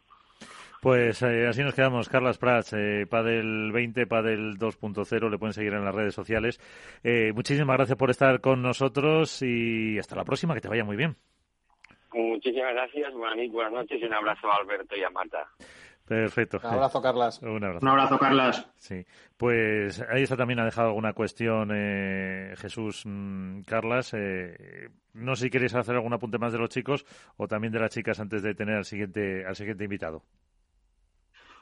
Pues eh, así nos quedamos. Carlas Prats, eh, Padel 20, Padel 2.0, le pueden seguir en las redes sociales. Eh, muchísimas gracias por estar con nosotros y hasta la próxima, que te vaya muy bien. Muchísimas gracias, buenas noches y un abrazo a Alberto y a Marta. Perfecto. Un abrazo, Carlas. Un abrazo. Un abrazo, Carlas. Sí, pues ahí está también ha dejado alguna cuestión eh, Jesús mm, Carlas. Eh, no sé si queréis hacer algún apunte más de los chicos o también de las chicas antes de tener al siguiente, al siguiente invitado.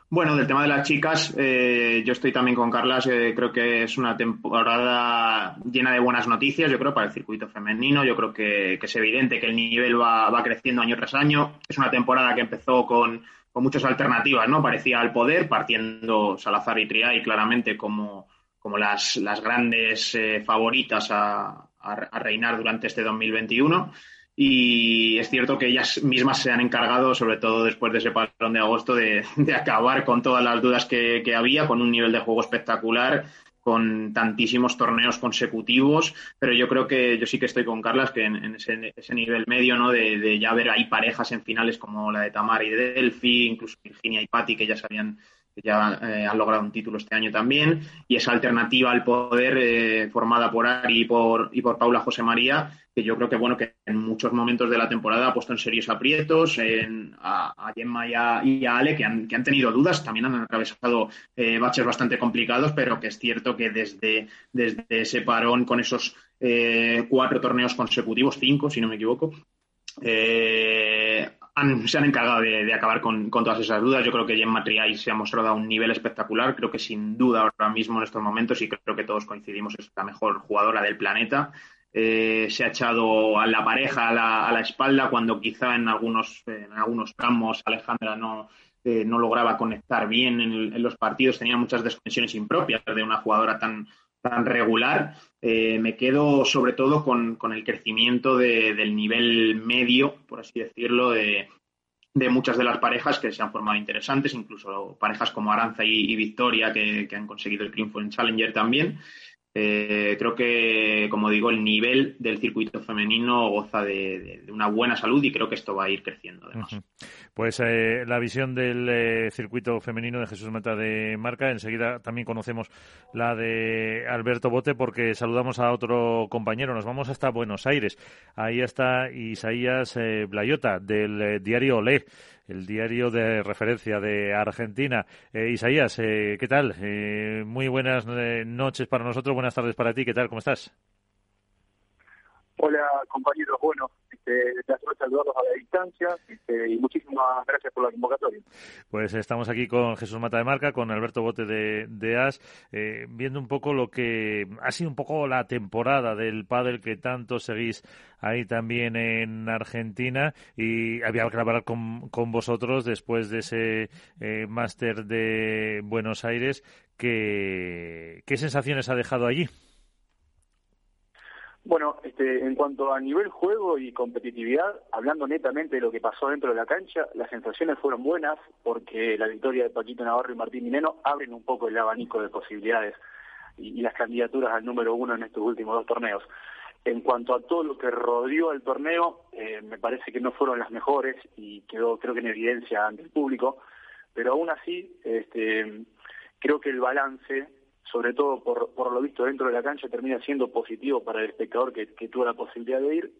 Bueno, del tema de las chicas, eh, yo estoy también con Carlas. Eh, creo que es una temporada llena de buenas noticias, yo creo, para el circuito femenino. Yo creo que, es evidente que el nivel va, creciendo año tras año. Es una temporada que empezó con, con muchas alternativas, ¿no? Parecía al poder, partiendo Salazar y Triay claramente como, como las, las grandes eh, favoritas a, a, reinar durante este 2021 y es cierto que ellas mismas se han encargado, sobre todo después de ese parón de agosto, de, acabar con todas las dudas que, había, con un nivel de juego espectacular, con tantísimos torneos consecutivos, pero yo creo que yo sí que estoy con Carlas, que en, ese, nivel medio, ¿no? De, ya ver ahí parejas en finales como la de Tamar y de Delphi, incluso Virginia y Patti, que ya sabían que ya eh, han logrado un título este año también, y esa alternativa al poder eh, formada por Ari y por, y por Paula José María, que yo creo que bueno que en muchos momentos de la temporada ha puesto en serios aprietos en, a, Gemma y a, Ale, que han, que han, tenido dudas, también han atravesado eh, baches bastante complicados, pero que es cierto que desde, desde ese parón con esos cuatro torneos consecutivos, cinco si no me equivoco, eh, se han encargado de, acabar con, todas esas dudas. Yo creo que Gemma Triay se ha mostrado a un nivel espectacular. Creo que sin duda ahora mismo en estos momentos, y creo que todos coincidimos, es la mejor jugadora del planeta. Eh, se ha echado a la pareja a la, espalda cuando quizá en algunos, en algunos tramos Alejandra no, eh, no lograba conectar bien en, los partidos, tenía muchas desconexiones impropias de una jugadora tan, tan regular. Eh, me quedo sobre todo con, el crecimiento del nivel medio, por así decirlo, de, muchas de las parejas que se han formado interesantes, incluso parejas como Aranza y, Victoria que, que, han conseguido el triunfo en Challenger también. Eh, creo que, como digo, el nivel del circuito femenino goza de, una buena salud y creo que esto va a ir creciendo además. Pues eh, la visión del eh, circuito femenino de Jesús Mata de Marca. Enseguida también conocemos la de Alberto Bote porque saludamos a otro compañero. Nos vamos hasta Buenos Aires. Ahí está Isaías Blayota del diario Olé el diario de referencia de Argentina. Eh, Isaías, eh, ¿qué tal? Eh, muy buenas noches para nosotros, buenas tardes para ti, ¿qué tal? ¿Cómo estás? Hola, compañeros. Bueno, este, saludarlos a la distancia este, y muchísimas gracias por la convocatoria. Pues estamos aquí con Jesús Mata de Marca, con Alberto Bote de, de AS, eh, viendo un poco lo que ha sido un poco la temporada del pádel que tanto seguís ahí también en Argentina y había que hablar con, con vosotros después de ese eh, máster de Buenos Aires. ¿Qué sensaciones ha dejado allí? Bueno, este, en cuanto a nivel juego y competitividad, hablando netamente de lo que pasó dentro de la cancha, las sensaciones fueron buenas porque la victoria de Paquito Navarro y Martín Mineno abren un poco el abanico de posibilidades y, las candidaturas al número uno en estos últimos dos torneos. En cuanto a todo lo que rodeó el torneo, eh, me parece que no fueron las mejores y quedó creo que en evidencia ante el público, pero aún así este, creo que el balance sobre todo por, por lo visto dentro de la cancha, termina siendo positivo para el espectador que, tuvo la posibilidad de ir,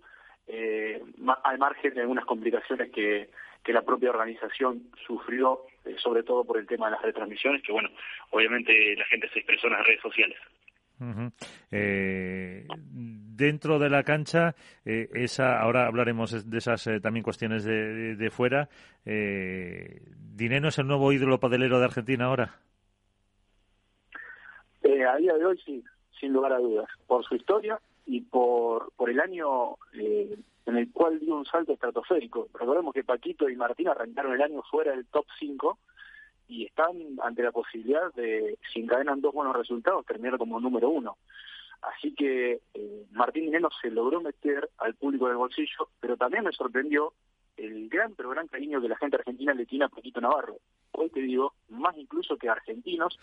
eh, al margen de algunas complicaciones que, que la propia organización sufrió, eh, sobre todo por el tema de las retransmisiones, que bueno, obviamente la gente se expresó en las redes sociales. Eh, dentro de la cancha, esa, ahora hablaremos de esas también cuestiones de, de, fuera. ¿Dineno es el nuevo ídolo padelero de Argentina ahora? Eh, a día de hoy sí, sin lugar a dudas, por su historia y por, por el año eh, en el cual dio un salto estratosférico. Recordemos que Paquito y Martín arrancaron el año fuera del top 5 y están ante la posibilidad de, si encadenan dos buenos resultados, terminar como número uno. Así que eh, Martín Mineno se logró meter al público del bolsillo, pero también me sorprendió el gran, pero gran cariño que la gente argentina le tiene a Paquito Navarro. Hoy te digo, más incluso que argentinos.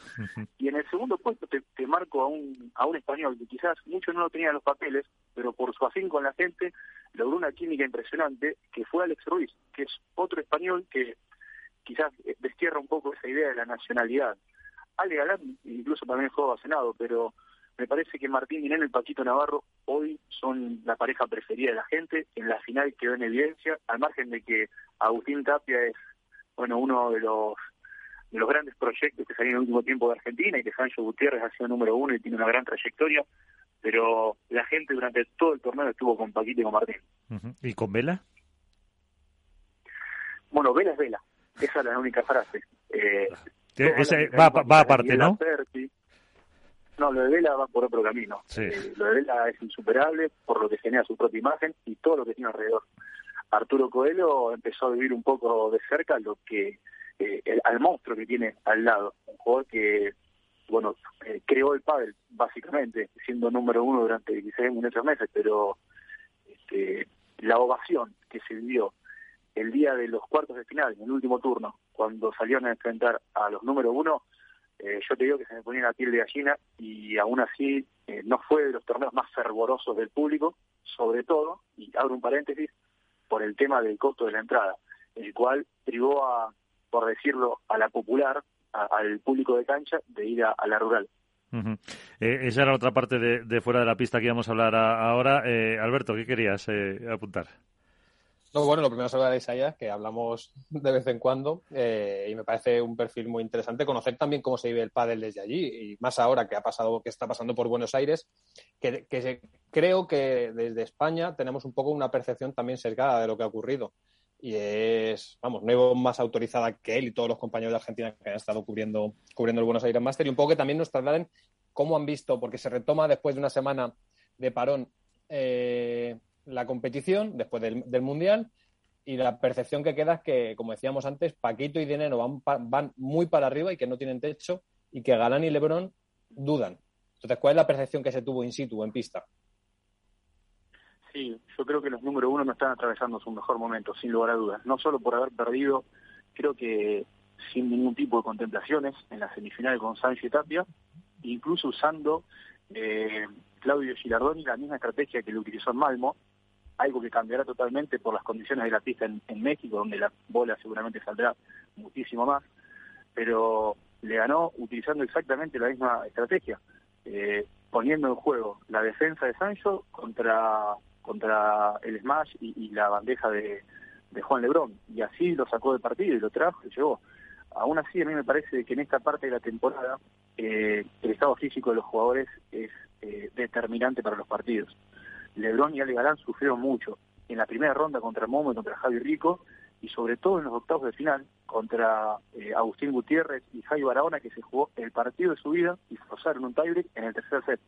Y en el segundo puesto te, marco a un, a un español que quizás muchos no lo tenían los papeles, pero por su afín con la gente logró una química impresionante, que fue Alex Ruiz, que es otro español que quizás destierra un poco esa idea de la nacionalidad. Ale Galán incluso también juega a Senado, pero me parece que Martín Minén y Paquito Navarro hoy son la pareja preferida de la gente. En la final quedó en evidencia, al margen de que Agustín Tapia es bueno uno de los de los grandes proyectos que salieron en el último tiempo de Argentina y que Sancho Gutiérrez ha sido número uno y tiene una gran trayectoria, pero la gente durante todo el torneo estuvo con Paquito y con Martín. ¿Y con Vela? Bueno, Vela es Vela, esa es la única frase. Eh, ese va, va aparte, ¿no? No, lo de Vela va por otro camino. Eh, lo de Vela es insuperable por lo que genera su propia imagen y todo lo que tiene alrededor. Arturo Coelho empezó a vivir un poco de cerca lo que eh, el, al monstruo que tiene al lado, un jugador que bueno eh, creó el pádel básicamente, siendo número uno durante 16 muchos meses, pero este, la ovación que se dio el día de los cuartos de final, en el último turno, cuando salieron a enfrentar a los número uno, eh, yo te digo que se me ponía la piel de gallina y aún así no fue de los torneos más fervorosos del público, sobre todo, y abro un paréntesis, por el tema del costo de la entrada, el cual privó a, por decirlo, a la popular, al público de cancha, de ir a, la rural. Eh, esa era otra parte de, fuera de la pista que íbamos a hablar ahora. Eh, Alberto, ¿qué querías eh, apuntar? No, bueno, lo primero es hablar Isaías, que hablamos de vez en cuando, y me parece un perfil muy interesante conocer también cómo se vive el pádel desde allí, y más ahora que ha pasado, que está pasando por Buenos Aires, que, creo que desde España tenemos un poco una percepción también cercada de lo que ha ocurrido. Y es, vamos, no más autorizada que él y todos los compañeros de Argentina que han estado cubriendo, cubriendo el Buenos Aires Master y un poco que también nos trasladen cómo han visto, porque se retoma después de una semana de parón eh, la competición, después del, Mundial, y la percepción que queda es que, como decíamos antes, Paquito y Dinero van, van muy para arriba y que no tienen techo, y que Galán y Lebron dudan. Entonces, ¿cuál es la percepción que se tuvo in situ, en pista? Sí, yo creo que los número uno no están atravesando su mejor momento, sin lugar a dudas. No solo por haber perdido, creo que sin ningún tipo de contemplaciones en la semifinal con Sánchez y Tapia, incluso usando eh, Claudio Girardoni la misma estrategia que le utilizó en Malmo, algo que cambiará totalmente por las condiciones de la pista en, México, donde la bola seguramente saldrá muchísimo más, pero le ganó utilizando exactamente la misma estrategia, eh, poniendo en juego la defensa de Sancho contra contra el Smash y, la bandeja de, Juan Lebrón. Y así lo sacó del partido y lo trajo y llegó. Aún así, a mí me parece que en esta parte de la temporada eh, el estado físico de los jugadores es eh, determinante para los partidos. Lebrón y Ale Galán sufrieron mucho en la primera ronda contra Momo y contra Javi Rico y sobre todo en los octavos de final contra eh, Agustín Gutiérrez y Javi Barahona que se jugó el partido de su vida y forzaron un tiebreak en el tercer set.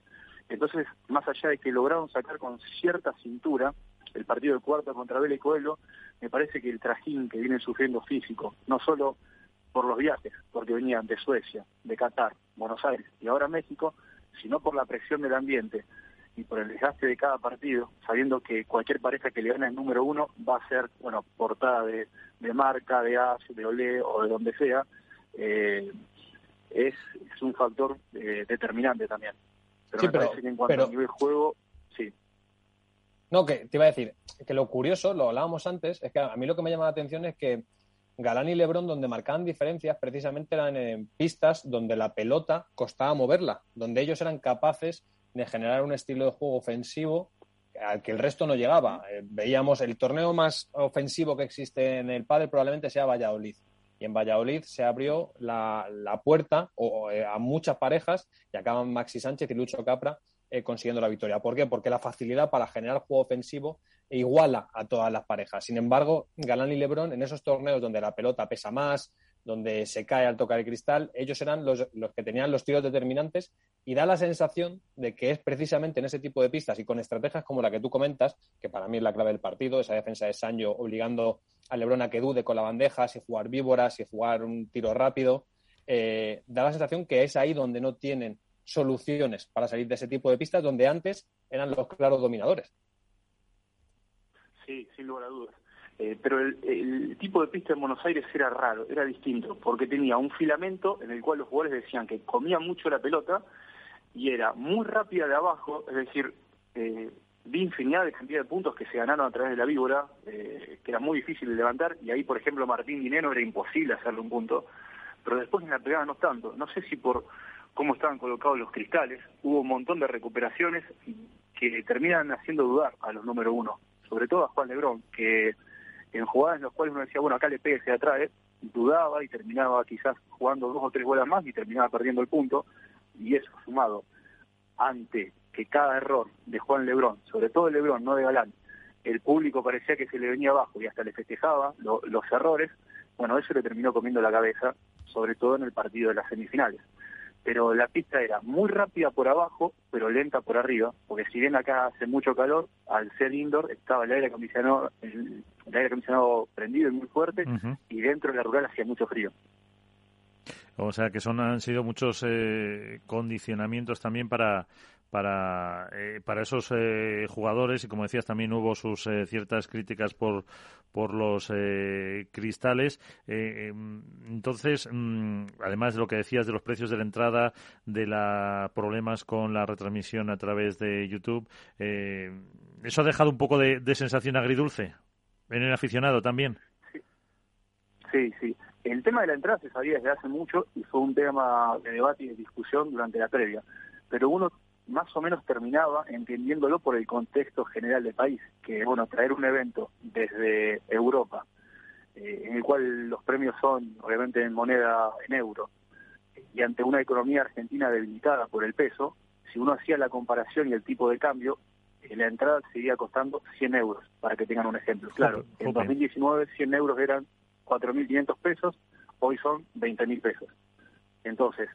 Entonces, más allá de que lograron sacar con cierta cintura el partido del cuarto contra Vélez Coelho, me parece que el trajín que vienen sufriendo físico, no solo por los viajes, porque venían de Suecia, de Qatar, Buenos Aires y ahora México, sino por la presión del ambiente y por el desgaste de cada partido, sabiendo que cualquier pareja que le gane el número uno va a ser, bueno, portada de, marca, de AS, de Olé o de donde sea, eh, es, un factor eh, determinante también. Pero sí, pero, en cuanto a nivel juego, sí. No, que te iba a decir que lo curioso, lo hablábamos antes, es que a mí lo que me llama la atención es que Galán y Lebron, donde marcaban diferencias, precisamente eran en pistas donde la pelota costaba moverla, donde ellos eran capaces de generar un estilo de juego ofensivo al que el resto no llegaba. Eh, veíamos el torneo más ofensivo que existe en el pádel probablemente sea Valladolid y en Valladolid se abrió la, puerta eh, a muchas parejas y acaban Maxi Sánchez y Lucho Capra eh, consiguiendo la victoria. ¿Por qué? Porque la facilidad para generar juego ofensivo iguala a todas las parejas. Sin embargo, Galán y Lebrón, en esos torneos donde la pelota pesa más, donde se cae al tocar el cristal, ellos eran los, los, que tenían los tiros determinantes y da la sensación de que es precisamente en ese tipo de pistas y con estrategias como la que tú comentas, que para mí es la clave del partido, esa defensa de Sancho obligando a Lebron a que dude con la bandeja, si jugar víboras, si jugar un tiro rápido, eh, da la sensación que es ahí donde no tienen soluciones para salir de ese tipo de pistas, donde antes eran los claros dominadores. Sí, sin lugar a dudas. Eh, pero el, tipo de pista en Buenos Aires era raro, era distinto, porque tenía un filamento en el cual los jugadores decían que comían mucho la pelota y era muy rápida de abajo, es decir, eh, vi infinidad de cantidad de puntos que se ganaron a través de la víbora, eh, que era muy difícil de levantar, y ahí, por ejemplo, Martín Dineno era imposible hacerle un punto, pero después en la pegada no tanto. No sé si por cómo estaban colocados los cristales, hubo un montón de recuperaciones que terminan haciendo dudar a los número uno, sobre todo a Juan Lebrón, que en jugadas en las cuales uno decía, bueno, acá le pegue, se atrae, dudaba y terminaba quizás jugando dos o tres bolas más y terminaba perdiendo el punto. Y eso sumado ante que cada error de Juan Lebrón, sobre todo Lebrón, no de Galán, el público parecía que se le venía abajo y hasta le festejaba los errores, bueno, eso le terminó comiendo la cabeza, sobre todo en el partido de las semifinales. Pero la pista era muy rápida por abajo, pero lenta por arriba, porque si bien acá hace mucho calor, al ser indoor estaba el aire acondicionado, el, aire acondicionado prendido y muy fuerte, y dentro de la rural hacía mucho frío. O sea que son han sido muchos eh, condicionamientos también para para, eh, para esos eh, jugadores y como decías también hubo sus eh, ciertas críticas por, por los cristales. Em, entonces, mm, además de lo que decías de los precios de la entrada, de los problemas con la retransmisión a través de YouTube, ¿eso ha dejado un poco de, sensación agridulce en el aficionado también? Sí, sí. El tema de la entrada se sabía desde hace mucho y fue un tema de debate y de discusión durante la previa. Pero uno más o menos terminaba entendiéndolo por el contexto general del país, que bueno, traer un evento desde Europa, eh, en el cual los premios son obviamente en moneda en euro, y ante una economía argentina debilitada por el peso, si uno hacía la comparación y el tipo de cambio, eh, la entrada seguía costando 100 euros, para que tengan un ejemplo. Claro, en 2019 100 euros eran 4.500 pesos, hoy son 20.000 pesos. Entonces,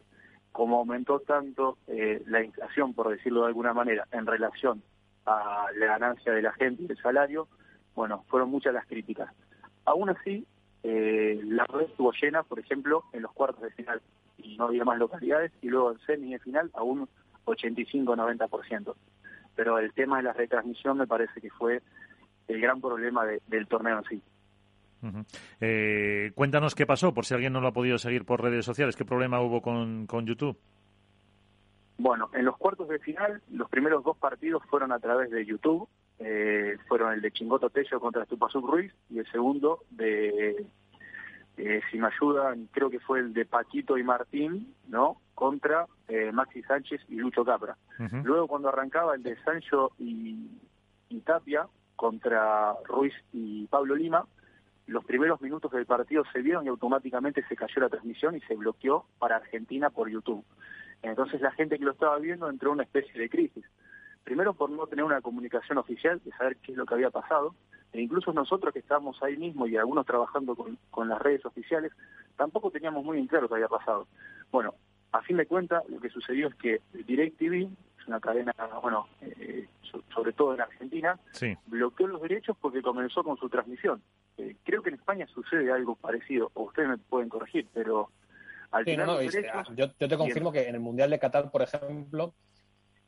como aumentó tanto eh, la inflación, por decirlo de alguna manera, en relación a la ganancia de la gente y el salario, bueno, fueron muchas las críticas. Aún así, eh, la red estuvo llena, por ejemplo, en los cuartos de final, y no había más localidades, y luego en semi y final a un 85-90%. Pero el tema de la retransmisión me parece que fue el gran problema del torneo en sí. Eh, cuéntanos qué pasó, por si alguien no lo ha podido seguir por redes sociales. ¿Qué problema hubo con, con YouTube? Bueno, en los cuartos de final, los primeros dos partidos fueron a través de YouTube. Eh, fueron el de Chingoto Tello contra Stupasuk Ruiz y el segundo de, eh, si me ayudan, creo que fue el de Paquito y Martín, ¿no? Contra Maxi Sánchez y Lucho Capra. Luego cuando arrancaba el de Sancho y Tapia contra Ruiz y Pablo Lima, los primeros minutos del partido se vieron y automáticamente se cayó la transmisión y se bloqueó para Argentina por YouTube. Entonces la gente que lo estaba viendo entró en una especie de crisis. Primero por no tener una comunicación oficial, de saber qué es lo que había pasado, e incluso nosotros que estábamos ahí mismo y algunos trabajando con, las redes oficiales, tampoco teníamos muy en claro qué había pasado. Bueno, a fin de cuentas, lo que sucedió es que DirecTV, es una cadena, bueno, eh, sobre todo en Argentina, bloqueó los derechos porque comenzó con su transmisión. Eh, creo que en España sucede algo parecido, o ustedes me pueden corregir, pero al final yo, te confirmo que en el Mundial de Qatar, por ejemplo,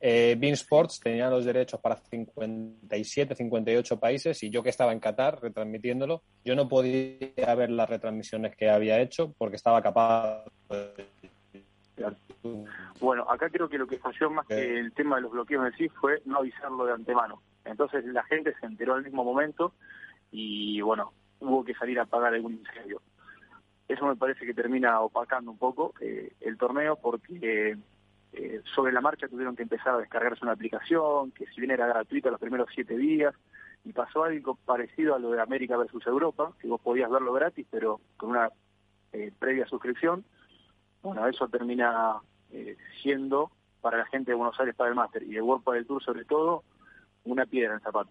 eh, Bean Sports tenía los derechos para 57, 58 países y yo que estaba en Qatar retransmitiéndolo, yo no podía ver las retransmisiones que había hecho porque estaba capaz bueno, acá creo que lo que falló más que el tema de los bloqueos en sí fue no avisarlo de antemano. Entonces la gente se enteró al mismo momento y bueno, hubo que salir a apagar algún incendio. Eso me parece que termina opacando un poco eh, el torneo porque eh, sobre la marcha tuvieron que empezar a descargarse una aplicación que si bien era gratuita los primeros siete días y pasó algo parecido a lo de América versus Europa, que vos podías verlo gratis pero con una eh, previa suscripción. Bueno, eso termina siendo para la gente de Buenos Aires para el máster y de World del Tour sobre todo una piedra en el zapato.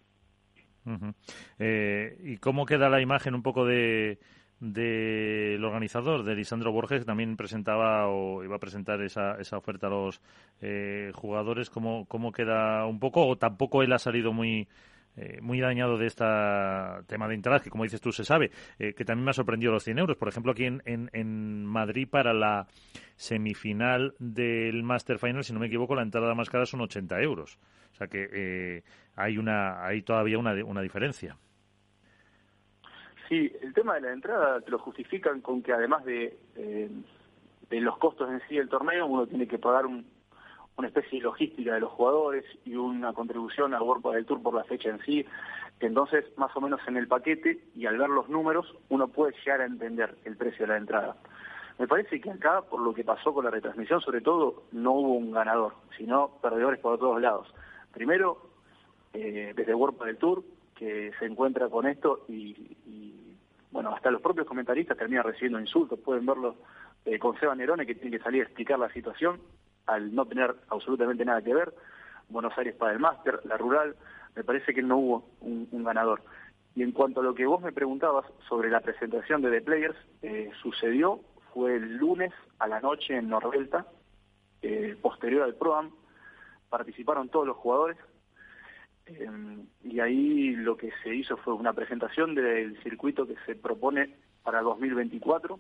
Eh, ¿Y cómo queda la imagen un poco de del organizador, de Lisandro Borges, que también presentaba o iba a presentar esa, esa oferta a los eh, jugadores? ¿Cómo, ¿Cómo queda un poco? ¿O tampoco él ha salido muy eh, muy dañado de este tema de entradas, que como dices tú se sabe, eh, que también me ha sorprendido los 100 euros. Por ejemplo, aquí en, en, Madrid para la semifinal del Master Final, si no me equivoco, la entrada más cara son 80 euros. O sea que eh, hay una hay todavía una, una diferencia. Sí, el tema de la entrada te lo justifican con que además de, de los costos en sí del torneo, uno tiene que pagar un, una especie de logística de los jugadores y una contribución al World del Tour por la fecha en sí. Entonces, más o menos en el paquete y al ver los números, uno puede llegar a entender el precio de la entrada. Me parece que acá, por lo que pasó con la retransmisión, sobre todo, no hubo un ganador, sino perdedores por todos lados. Primero, eh, desde World del Tour, que se encuentra con esto y, bueno, hasta los propios comentaristas terminan recibiendo insultos, pueden verlo eh, con Seba Nerone que tiene que salir a explicar la situación al no tener absolutamente nada que ver, Buenos Aires para el máster, la rural, me parece que no hubo un, ganador. Y en cuanto a lo que vos me preguntabas sobre la presentación de The Players, eh, sucedió, fue el lunes a la noche en Nordelta, eh, posterior al PROAM, participaron todos los jugadores, eh, y ahí lo que se hizo fue una presentación del circuito que se propone para 2024,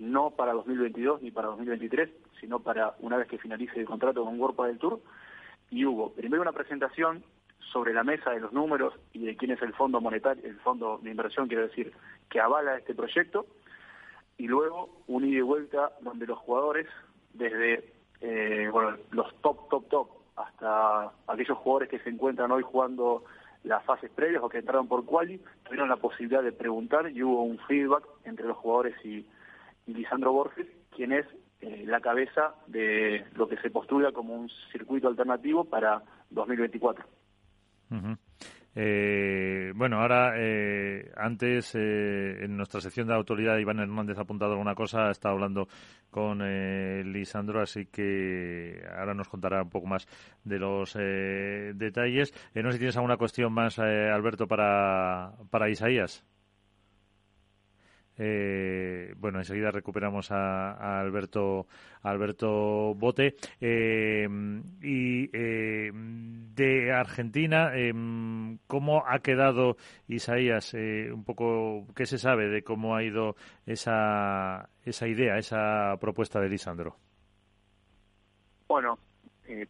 no para 2022 ni para 2023, sino para una vez que finalice el contrato con World del Tour. Y hubo primero una presentación sobre la mesa de los números y de quién es el fondo monetario, el fondo de inversión, quiero decir, que avala este proyecto, y luego un ida y vuelta donde los jugadores, desde eh, bueno, los top, top, top, hasta aquellos jugadores que se encuentran hoy jugando las fases previas o que entraron por quali, tuvieron la posibilidad de preguntar y hubo un feedback entre los jugadores y, Lisandro Borges, quien es eh, la cabeza de lo que se postula como un circuito alternativo para 2024. Eh, bueno, ahora, eh, antes, eh, en nuestra sección de autoridad, Iván Hernández ha apuntado alguna cosa, ha estado hablando con eh, Lisandro, así que ahora nos contará un poco más de los detalles. no sé si tienes alguna cuestión más, Alberto, para, para Isaías. Eh, bueno, enseguida recuperamos a, Alberto Alberto Bote. Eh, y eh, de Argentina, ¿cómo ha quedado Isaías? un poco, ¿qué se sabe de cómo ha ido esa, esa idea, esa propuesta de Lisandro? Bueno,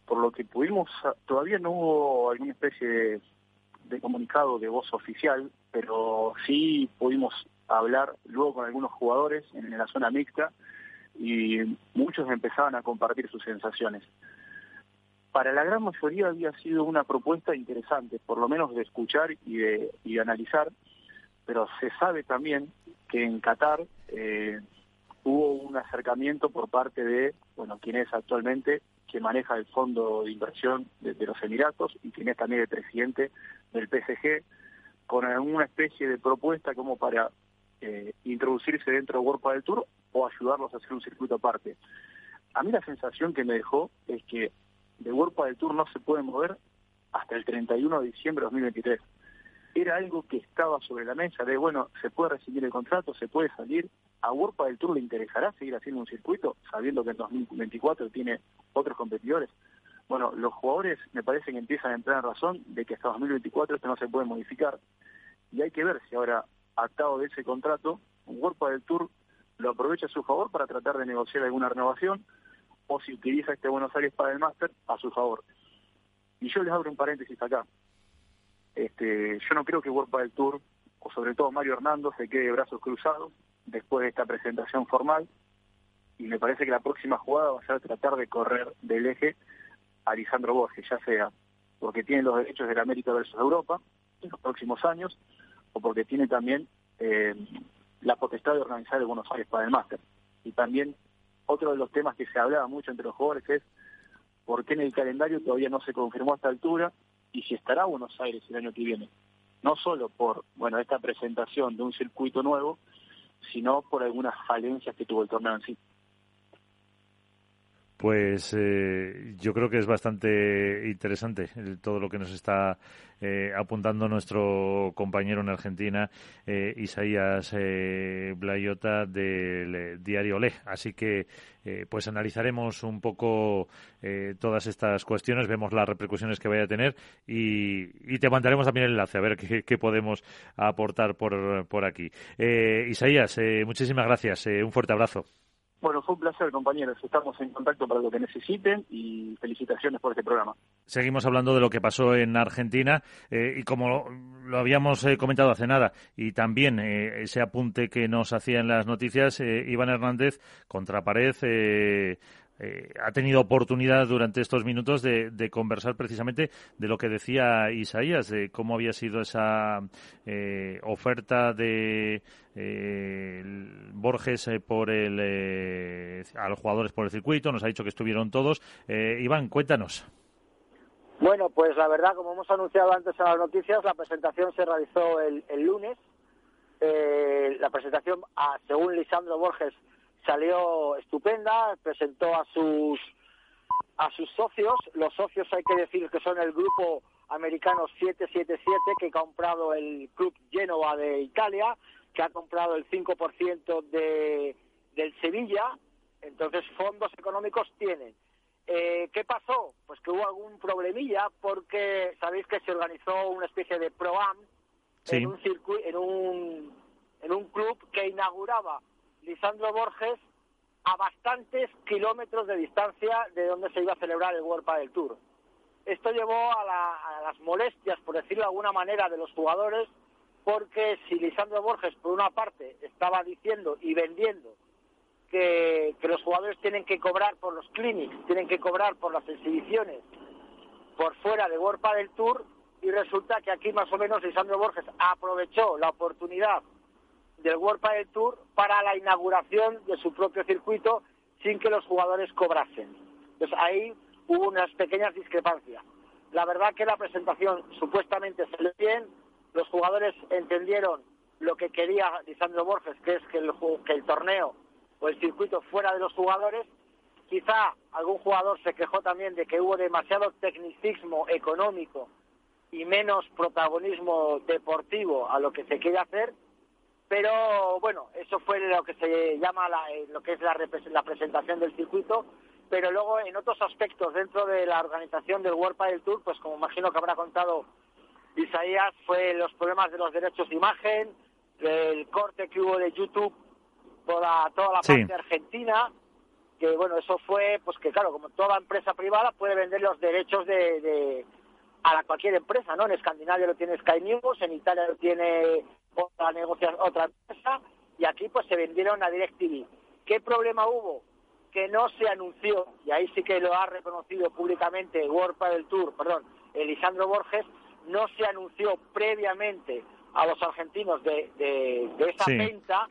por lo que pudimos, todavía no hubo alguna especie de comunicado de voz oficial, pero sí pudimos hablar luego con algunos jugadores en, la zona mixta y muchos empezaban a compartir sus sensaciones. Para la gran mayoría había sido una propuesta interesante, por lo menos de escuchar y de, y analizar, pero se sabe también que en Qatar eh, hubo un acercamiento por parte de, bueno, quien es actualmente, que maneja el fondo de inversión de, de los Emiratos y quien es también el presidente del PSG, con alguna especie de propuesta como para eh, introducirse dentro de World del Tour o ayudarlos a hacer un circuito aparte. A mí la sensación que me dejó es que de World del Tour no se puede mover hasta el 31 de diciembre de 2023. Era algo que estaba sobre la mesa de, bueno, se puede recibir el contrato, se puede salir. ¿A World del Tour le interesará seguir haciendo un circuito, sabiendo que en 2024 tiene otros competidores? Bueno, los jugadores me parece que empiezan a entrar en razón de que hasta 2024 esto no se puede modificar. Y hay que ver si ahora atado de ese contrato, un cuerpo del Tour lo aprovecha a su favor para tratar de negociar alguna renovación o si utiliza este Buenos Aires para el máster a su favor. Y yo les abro un paréntesis acá. Este, yo no creo que World del Tour, o sobre todo Mario Hernando, se quede de brazos cruzados después de esta presentación formal. Y me parece que la próxima jugada va a ser tratar de correr del eje a Lisandro Borges, ya sea porque tiene los derechos de la América versus Europa en los próximos años, o porque tiene también eh, la potestad de organizar el Buenos Aires para el máster. Y también otro de los temas que se hablaba mucho entre los jugadores es por qué en el calendario todavía no se confirmó a esta altura y si estará Buenos Aires el año que viene. No solo por bueno esta presentación de un circuito nuevo, sino por algunas falencias que tuvo el torneo en sí. Pues eh, yo creo que es bastante interesante todo lo que nos está eh, apuntando nuestro compañero en Argentina, eh, Isaías Blayota del diario Le. Así que pues analizaremos un poco todas estas cuestiones, vemos las repercusiones que vaya a tener y, te mandaremos también el enlace a ver qué, qué podemos aportar por, por aquí. Isaías, muchísimas gracias. un fuerte abrazo. Bueno, fue un placer, compañeros. Estamos en contacto para lo que necesiten y felicitaciones por este programa. Seguimos hablando de lo que pasó en Argentina eh, y como lo, habíamos eh, comentado hace nada y también eh, ese apunte que nos hacía en las noticias, Iván Hernández contra pared eh, ha tenido oportunidad durante estos minutos de, conversar precisamente de lo que decía Isaías, de cómo había sido esa eh, oferta de eh, Borges por el, a los jugadores por el circuito. Nos ha dicho que estuvieron todos. Iván, cuéntanos. Bueno, pues la verdad, como hemos anunciado antes en las noticias, la presentación se realizó el, lunes Eh, la presentación, ah, según Lisandro Borges, salió estupenda, presentó a sus a sus socios, los socios hay que decir que son el grupo americano 777 que ha comprado el club Genova de Italia, que ha comprado el 5% de, del Sevilla, entonces fondos económicos tienen. Eh, ¿Qué pasó? Pues que hubo algún problemilla porque sabéis que se organizó una especie de pro-am en, un en, un, en un club que inauguraba Lisandro Borges a bastantes kilómetros de distancia de donde se iba a celebrar el World del Tour. Esto llevó a, las molestias, por decirlo de alguna manera, de los jugadores, porque si Lisandro Borges, por una parte, estaba diciendo y vendiendo que, los jugadores tienen que cobrar por los clinics, tienen que cobrar por las exhibiciones por fuera de World del Tour, y resulta que aquí más o menos Lisandro Borges aprovechó la oportunidad del World del Tour para la inauguración de su propio circuito sin que los jugadores cobrasen. Entonces ahí hubo unas pequeñas discrepancias. La verdad que la presentación supuestamente salió bien, los jugadores entendieron lo que quería Lisandro Borges, que es que el, que el torneo o el circuito fuera de los jugadores. Quizá algún jugador se quejó también de que hubo demasiado tecnicismo económico y menos protagonismo deportivo a lo que se quiere hacer, pero bueno, eso fue lo que se llama la, eh, lo que es la, la presentación del circuito, pero luego en otros aspectos dentro de la organización del World del Tour, pues como imagino que habrá contado Isaías, fue los problemas de los derechos de imagen, el corte que hubo de YouTube por toda la parte argentina, que bueno, eso fue, pues que claro, como toda empresa privada puede vender los derechos de, a la cualquier empresa, ¿no? En Escandinavia lo tiene Sky News, en Italia lo tiene otra otra empresa, y aquí pues se vendieron a DirecTV. ¿Qué problema hubo? que no se anunció, y ahí sí que lo ha reconocido públicamente World del Tour, perdón, Elisandro Borges, no se anunció previamente a los argentinos de, de, esa venta,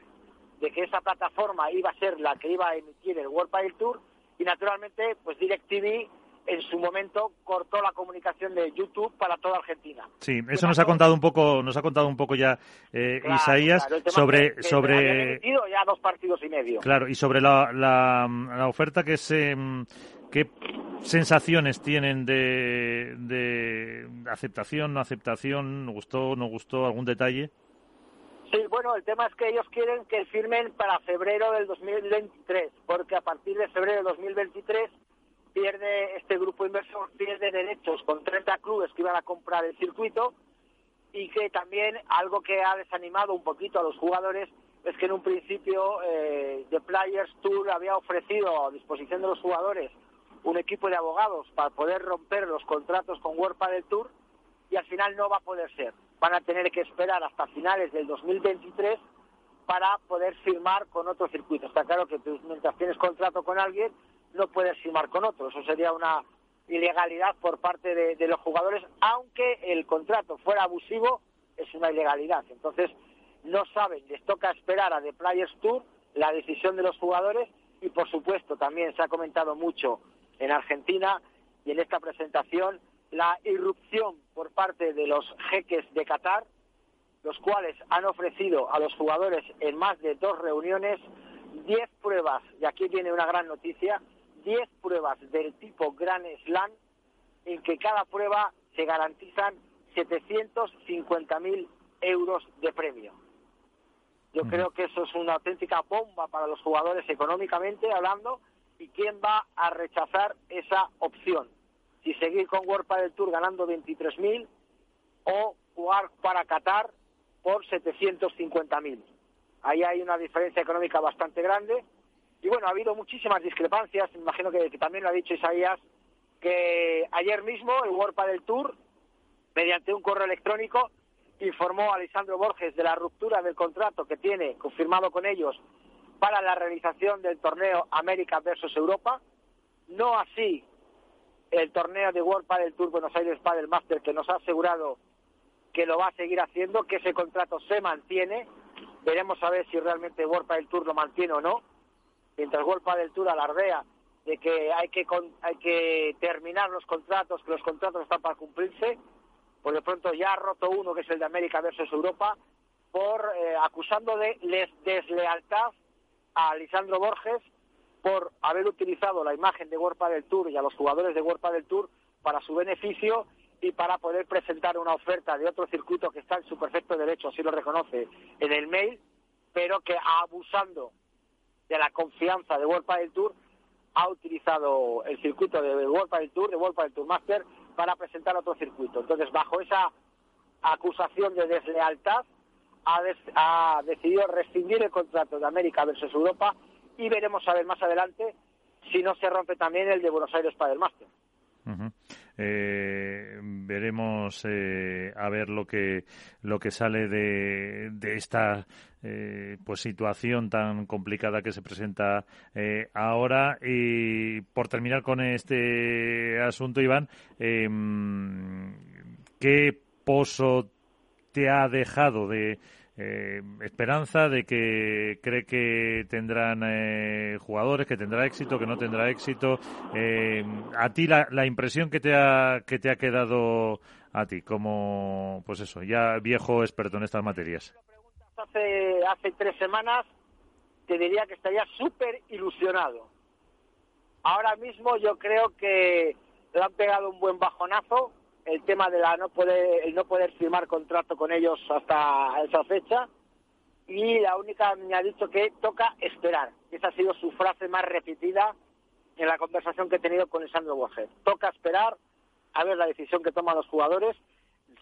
de que esa plataforma iba a ser la que iba a emitir el World del Tour, y naturalmente, pues DirecTV en su momento cortó la comunicación de YouTube para toda Argentina. Sí, eso nos ha contado un poco, nos ha contado un poco ya eh, Isaías sobre sobre ya dos partidos y medio. Claro, y sobre la, la, oferta que se ¿Qué sensaciones tienen de, de aceptación, no aceptación? ¿Gustó, no gustó? ¿Algún detalle? Sí, bueno, el tema es que ellos quieren que firmen para febrero del 2023, porque a partir de febrero del 2023 pierde este grupo inversor pierde derechos con 30 clubes que iban a comprar el circuito y que también algo que ha desanimado un poquito a los jugadores es que en un principio eh, The Players Tour había ofrecido a disposición de los jugadores un equipo de abogados para poder romper los contratos con World del Tour y al final no va a poder ser. Van a tener que esperar hasta finales del 2023 para poder firmar con otro circuito. Está claro que mientras tienes contrato con alguien, no puedes firmar con otro. Eso sería una ilegalidad por parte de, los jugadores, aunque el contrato fuera abusivo, es una ilegalidad. Entonces, no saben, les toca esperar a The Players Tour la decisión de los jugadores y, por supuesto, también se ha comentado mucho en Argentina y en esta presentación la irrupción por parte de los jeques de Qatar, los cuales han ofrecido a los jugadores en más de dos reuniones 10 pruebas, y aquí viene una gran noticia, 10 pruebas del tipo Grand Slam en que cada prueba se garantizan 750.000 euros de premio. Yo creo que eso es una auténtica bomba para los jugadores económicamente hablando y quién va a rechazar esa opción. Si seguir con World del Tour ganando 23.000 o jugar para Qatar por 750.000. Ahí hay una diferencia económica bastante grande y bueno, ha habido muchísimas discrepancias, me imagino que, también lo ha dicho Isaías, que ayer mismo el World del Tour, mediante un correo electrónico, informó a Alessandro Borges de la ruptura del contrato que tiene confirmado con ellos para la realización del torneo América versus Europa, no así el torneo de World del Tour Buenos Aires Padel Master que nos ha asegurado que lo va a seguir haciendo, que ese contrato se mantiene. Veremos a ver si realmente World del Tour lo mantiene o no mientras Golpa del Tour alardea de que hay que hay que terminar los contratos, que los contratos están para cumplirse, por de pronto ya ha roto uno que es el de América versus Europa por eh, acusando de deslealtad a Lisandro Borges por haber utilizado la imagen de World del Tour y a los jugadores de World del Tour para su beneficio y para poder presentar una oferta de otro circuito que está en su perfecto derecho, así lo reconoce en el mail, pero que abusando de la confianza de World del Tour ha utilizado el circuito de World del Tour, de World del Tour Master, para presentar otro circuito. Entonces, bajo esa acusación de deslealtad, ha, decidido rescindir el contrato de América versus Europa y veremos a ver más adelante si no se rompe también el de Buenos Aires para el máster. Eh, veremos eh, a ver lo que lo que sale de, de esta eh, pues situación tan complicada que se presenta ahora y por terminar con este asunto Iván em, qué pozo te ha dejado de eh, esperanza de que cree que tendrán eh, jugadores, que tendrá éxito, que no tendrá éxito. Eh, a ti la, la, impresión que te ha que te ha quedado a ti como pues eso ya viejo experto en estas materias. Hace hace tres semanas te diría que estaría súper ilusionado. Ahora mismo yo creo que le han pegado un buen bajonazo el tema de la no poder, el no poder firmar contrato con ellos hasta esa fecha y la única me ha dicho que toca esperar. Esa ha sido su frase más repetida en la conversación que he tenido con Sandro Borges. Toca esperar a ver la decisión que toman los jugadores.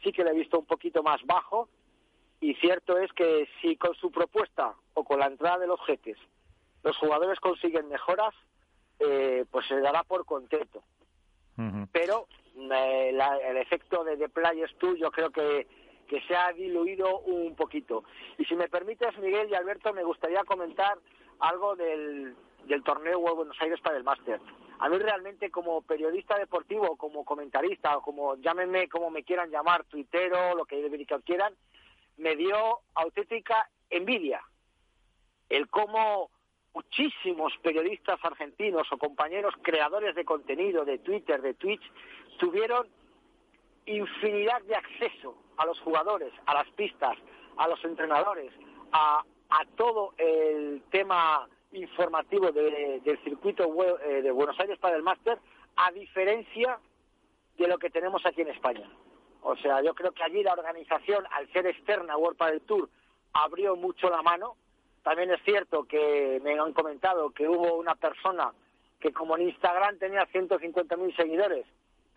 Sí que le he visto un poquito más bajo y cierto es que si con su propuesta o con la entrada de los jeques los jugadores consiguen mejoras, eh, pues se dará por contento. Pero el efecto de The Players Tour yo creo que, que se ha diluido un poquito. Y si me permites, Miguel y Alberto, me gustaría comentar algo del, del torneo de Buenos Aires para el Máster. A mí realmente como periodista deportivo, como comentarista, o como llámenme como me quieran llamar, tuitero, lo que quieran, me dio auténtica envidia el cómo muchísimos periodistas argentinos o compañeros creadores de contenido, de Twitter, de Twitch, tuvieron infinidad de acceso a los jugadores, a las pistas, a los entrenadores, a, todo el tema informativo del circuito eh, de Buenos Aires para el máster, a diferencia de lo que tenemos aquí en España. O sea, yo creo que allí la organización, al ser externa a World del Tour, abrió mucho la mano. También es cierto que me han comentado que hubo una persona que como en Instagram tenía 150.000 seguidores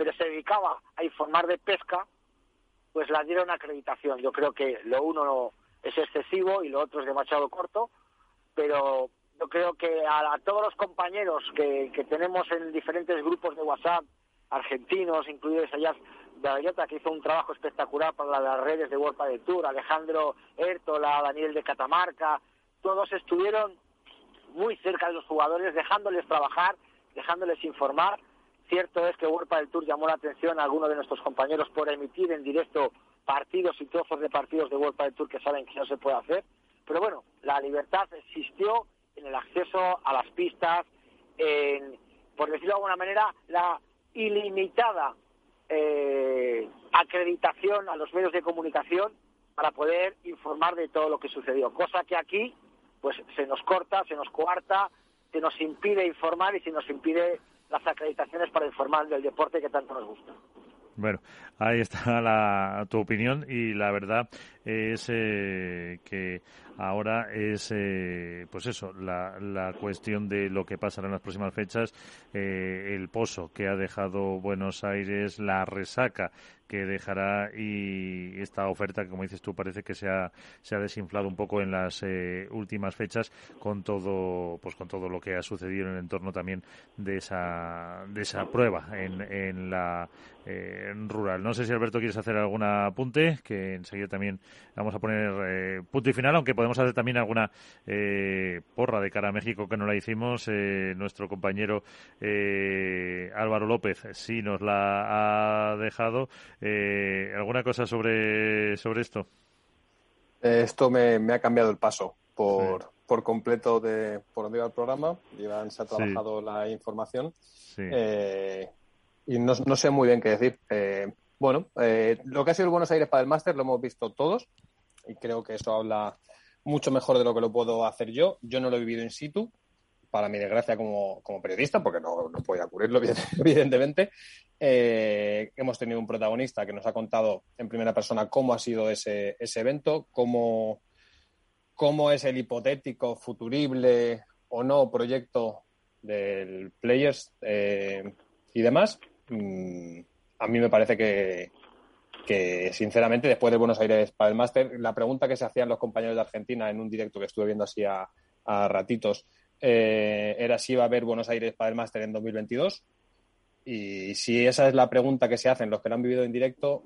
pero se dedicaba a informar de pesca, pues la dieron acreditación. Yo creo que lo uno es excesivo y lo otro es demasiado corto, pero yo creo que a, todos los compañeros que, tenemos en diferentes grupos de WhatsApp, argentinos, incluidos allá de que hizo un trabajo espectacular para las redes de World de Tour, Alejandro Ertola, Daniel de Catamarca, todos estuvieron muy cerca de los jugadores, dejándoles trabajar, dejándoles informar Cierto es que World del Tour llamó la atención a algunos de nuestros compañeros por emitir en directo partidos y trozos de partidos de World del Tour que saben que no se puede hacer. Pero bueno, la libertad existió en el acceso a las pistas, en, por decirlo de alguna manera, la ilimitada eh, acreditación a los medios de comunicación para poder informar de todo lo que sucedió. Cosa que aquí, pues se nos corta, se nos coarta, se nos impide informar y se nos impide las acreditaciones para informar del deporte que tanto nos gusta. Bueno, ahí está la, tu opinión y la verdad es eh, que ahora es, eh, pues eso, la, la, cuestión de lo que pasará en las próximas fechas, eh, el pozo que ha dejado Buenos Aires, la resaca que dejará y esta oferta que, como dices tú, parece que se ha, se ha desinflado un poco en las últimas fechas con todo, pues con todo lo que ha sucedido en el entorno también de esa, de esa prueba en, en la rural. No sé si Alberto quieres hacer algún apunte, que enseguida también vamos a poner eh, punto y final, aunque podemos hacer también alguna porra de cara a México que no la hicimos. nuestro compañero Álvaro López sí nos la ha dejado. Eh, ¿Alguna cosa sobre, sobre esto? Eh, esto me, ha cambiado el paso por, por completo de por donde iba el programa. Iván se ha trabajado la información eh, y no, no, sé muy bien qué decir. Bueno, lo que ha sido el Buenos Aires para el máster lo hemos visto todos. y creo que eso habla mucho mejor de lo que lo puedo hacer yo. Yo no lo he vivido in situ, para mi desgracia como, periodista, porque no, no podía cubrirlo, evidentemente. Eh, hemos tenido un protagonista que nos ha contado en primera persona cómo ha sido ese, ese evento, cómo, cómo es el hipotético, futurible o no proyecto del Players eh, y demás. Mm, a mí me parece que, sinceramente, después de Buenos Aires para el máster, la pregunta que se hacían los compañeros de Argentina en un directo que estuve viendo así a, ratitos eh, era si iba a haber Buenos Aires para el máster en 2022. Y si esa es la pregunta que se hacen los que lo han vivido en directo,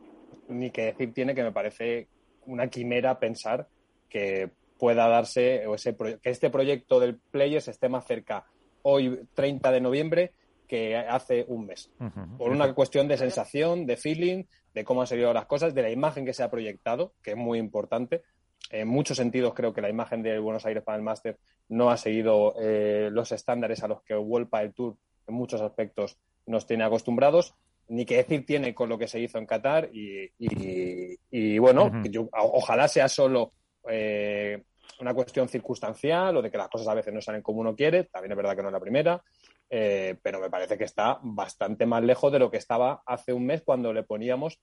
ni que decir tiene que me parece una quimera pensar que pueda darse o ese que este proyecto del Players esté más cerca hoy 30 de noviembre que hace un mes. Por una cuestión de sensación, de feeling, de cómo han salido las cosas, de la imagen que se ha proyectado, que es muy importante. En muchos sentidos creo que la imagen de Buenos Aires para el Máster no ha seguido eh, los estándares a los que World el Tour en muchos aspectos nos tiene acostumbrados, ni que decir tiene con lo que se hizo en Qatar y, bueno, ojalá sea solo eh, una cuestión circunstancial o de que las cosas a veces no salen como uno quiere, también es verdad que no es la primera, eh, pero me parece que está bastante más lejos de lo que estaba hace un mes cuando le poníamos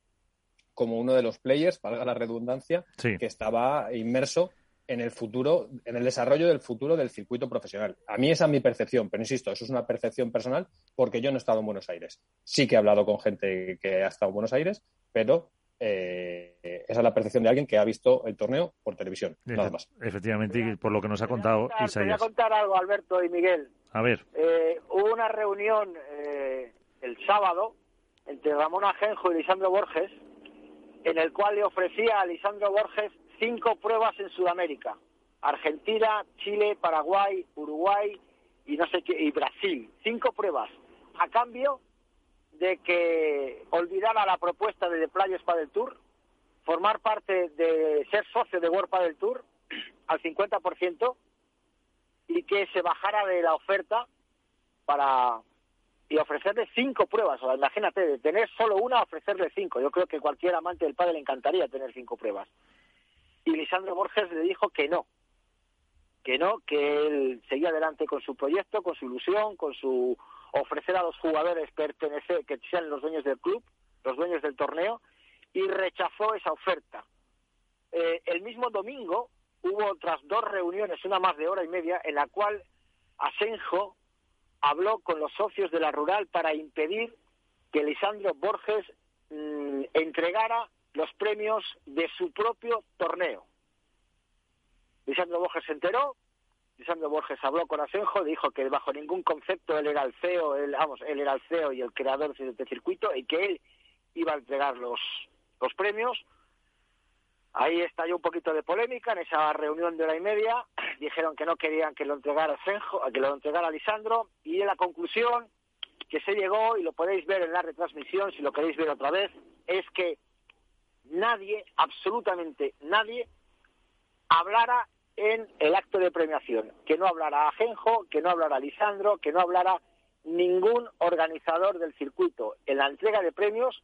como uno de los players, valga la redundancia, que estaba inmerso en el futuro, en el desarrollo del futuro del circuito profesional. A mí esa es mi percepción, pero insisto, eso es una percepción personal porque yo no he estado en Buenos Aires. Sí que he hablado con gente que ha estado en Buenos Aires, pero eh, esa es la percepción de alguien que ha visto el torneo por televisión, nada más. Efectivamente, y por lo que nos ha contado Isaías. Voy a contar algo, Alberto y Miguel. A ver. Eh, hubo una reunión eh, el sábado entre Ramón Ajenjo y Lisandro Borges, en el cual le ofrecía a Lisandro Borges cinco pruebas en Sudamérica. Argentina, Chile, Paraguay, Uruguay y no sé qué, y Brasil. Cinco pruebas. A cambio de que olvidara la propuesta de The Players del Tour, formar parte de ser socio de World del Tour al 50% y que se bajara de la oferta para y ofrecerle cinco pruebas. O imagínate, de tener solo una, ofrecerle cinco. Yo creo que cualquier amante del padre le encantaría tener cinco pruebas y Lisandro Borges le dijo que no, que no, que él seguía adelante con su proyecto, con su ilusión, con su ofrecer a los jugadores pertenecer, que sean los dueños del club, los dueños del torneo, y rechazó esa oferta. Eh, el mismo domingo hubo otras dos reuniones, una más de hora y media, en la cual Asenjo habló con los socios de la rural para impedir que Lisandro Borges mm, entregara los premios de su propio torneo. Lisandro Borges se enteró, Lisandro Borges habló con Asenjo, dijo que bajo ningún concepto él era el CEO, él, vamos, él era el CEO y el creador de este circuito y que él iba a entregar los, los premios. Ahí estalló un poquito de polémica en esa reunión de hora y media. Dijeron que no querían que lo entregara Asenjo, que lo entregara Lisandro y la conclusión que se llegó y lo podéis ver en la retransmisión si lo queréis ver otra vez es que nadie, absolutamente nadie, hablara en el acto de premiación. Que no hablara Ajenjo, que no hablara Lisandro, que no hablara ningún organizador del circuito en la entrega de premios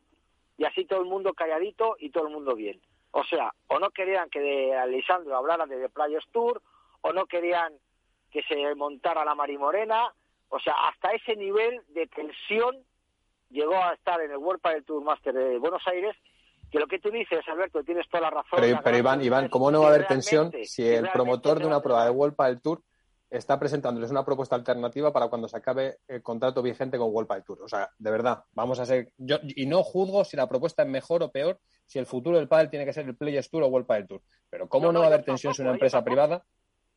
y así todo el mundo calladito y todo el mundo bien. O sea, o no querían que de Lisandro hablara de The Players Tour, o no querían que se montara la Marimorena, o sea, hasta ese nivel de tensión llegó a estar en el World Padel Tour Master de Buenos Aires que lo que tú dices, Alberto, tienes toda la razón. Pero, Iván, Iván, ¿cómo no va a haber tensión si el promotor de una prueba de World del Tour está presentándoles una propuesta alternativa para cuando se acabe el contrato vigente con World del Tour? O sea, de verdad, vamos a ser... Yo, y no juzgo si la propuesta es mejor o peor, si el futuro del pádel tiene que ser el Players Tour o World del Tour. Pero ¿cómo no, va a haber tensión si una empresa privada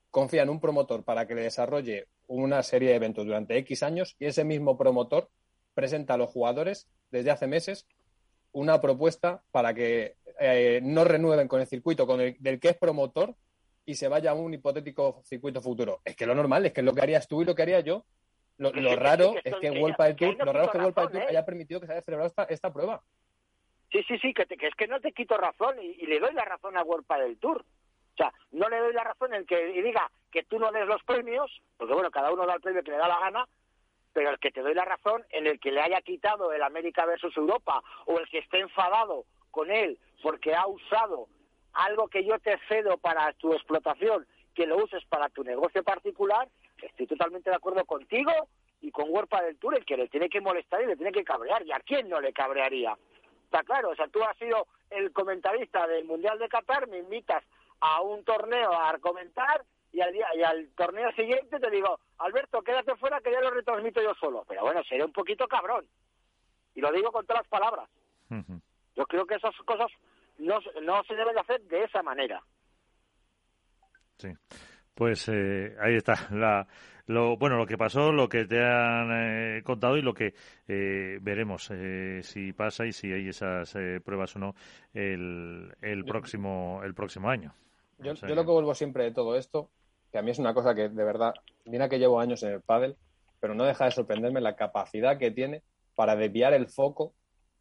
confía en un promotor para que le desarrolle una serie de eventos durante X años y ese mismo promotor presenta a los jugadores desde hace meses una propuesta para que eh, no renueven con el circuito con el, del que es promotor y se vaya a un hipotético circuito futuro. Es que lo normal, es que lo que harías tú y lo que haría yo. Lo, raro es que, World Tour, lo raro es que World Tour ¿eh? haya permitido que se haya celebrado esta, esta prueba. Sí, sí, sí, que, es que no te quito razón y, le doy la razón a World del Tour. O sea, no le doy la razón en que diga que tú no des los premios, porque bueno, cada uno da el premio que le da la gana, pero el que te doy la razón en el que le haya quitado el América versus Europa o el que esté enfadado con él porque ha usado algo que yo te cedo para tu explotación, que lo uses para tu negocio particular, estoy totalmente de acuerdo contigo y con Huerpa del Tour, el que le tiene que molestar y le tiene que cabrear. ¿Y a quién no le cabrearía? Está claro, o sea, tú has sido el comentarista del Mundial de Qatar, me invitas a un torneo a comentar y al, día, y al torneo siguiente te digo, Alberto, quédate fuera que ya lo retransmito yo solo. Pero bueno, seré un poquito cabrón. Y lo digo con todas las palabras. Yo creo que esas cosas no, no se deben hacer de esa manera. Sí. Pues eh, ahí está la, lo bueno lo que pasó, lo que te han eh, contado y lo que eh, veremos si pasa y si hay esas pruebas o no el, el próximo el próximo año. Yo, yo, lo que vuelvo siempre de todo esto, que a mí es una cosa que de verdad, mira que llevo años en el pádel, pero no deja de sorprenderme la capacidad que tiene para desviar el foco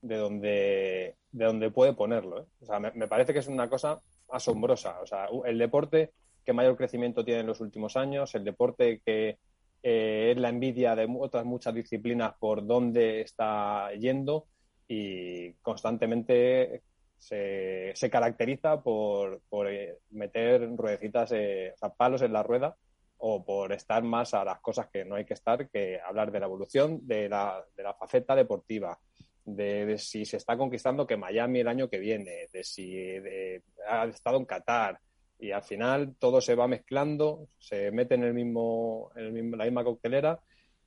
de donde, de donde puede ponerlo. O sea, me, me parece que es una cosa asombrosa. O sea, el deporte que mayor crecimiento tiene en los últimos años, el deporte que eh, es la envidia de otras muchas disciplinas por dónde está yendo y constantemente se, se caracteriza por, por eh, meter ruedecitas, eh, o sea, palos en la rueda o por estar más a las cosas que no hay que estar, que hablar de la evolución de la, de la faceta deportiva, de, de, si se está conquistando que Miami el año que viene, de si de, ha estado en Qatar, y al final todo se va mezclando, se mete en el mismo, en el mismo la misma coctelera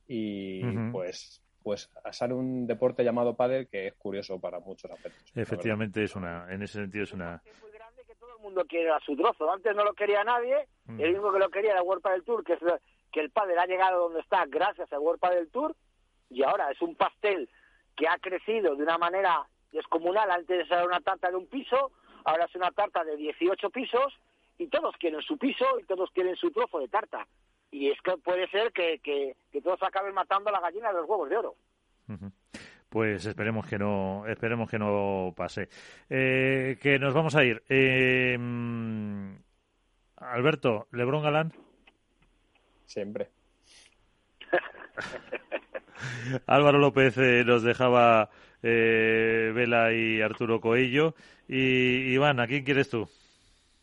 y pues pues sale un deporte llamado pádel que es curioso para muchos aspectos. Efectivamente es una en ese sentido es una es muy grande que todo el mundo quiere a su trozo. Antes no lo quería nadie, el único que lo quería era World del Tour, que es que el pádel ha llegado donde está gracias al World del Tour y ahora es un pastel que ha crecido de una manera descomunal. Antes era una tarta de un piso, ahora es una tarta de 18 pisos y todos quieren su piso y todos quieren su trozo de tarta. Y es que puede ser que, que, todos acaben matando a la gallina de los huevos de oro. Pues esperemos que no, esperemos que no pase. Eh, que nos vamos a ir. Eh, Alberto, Lebrón Galán. Siempre. Álvaro López eh, nos dejaba Vela y Arturo Coello. Y Iván, ¿a quién quieres tú?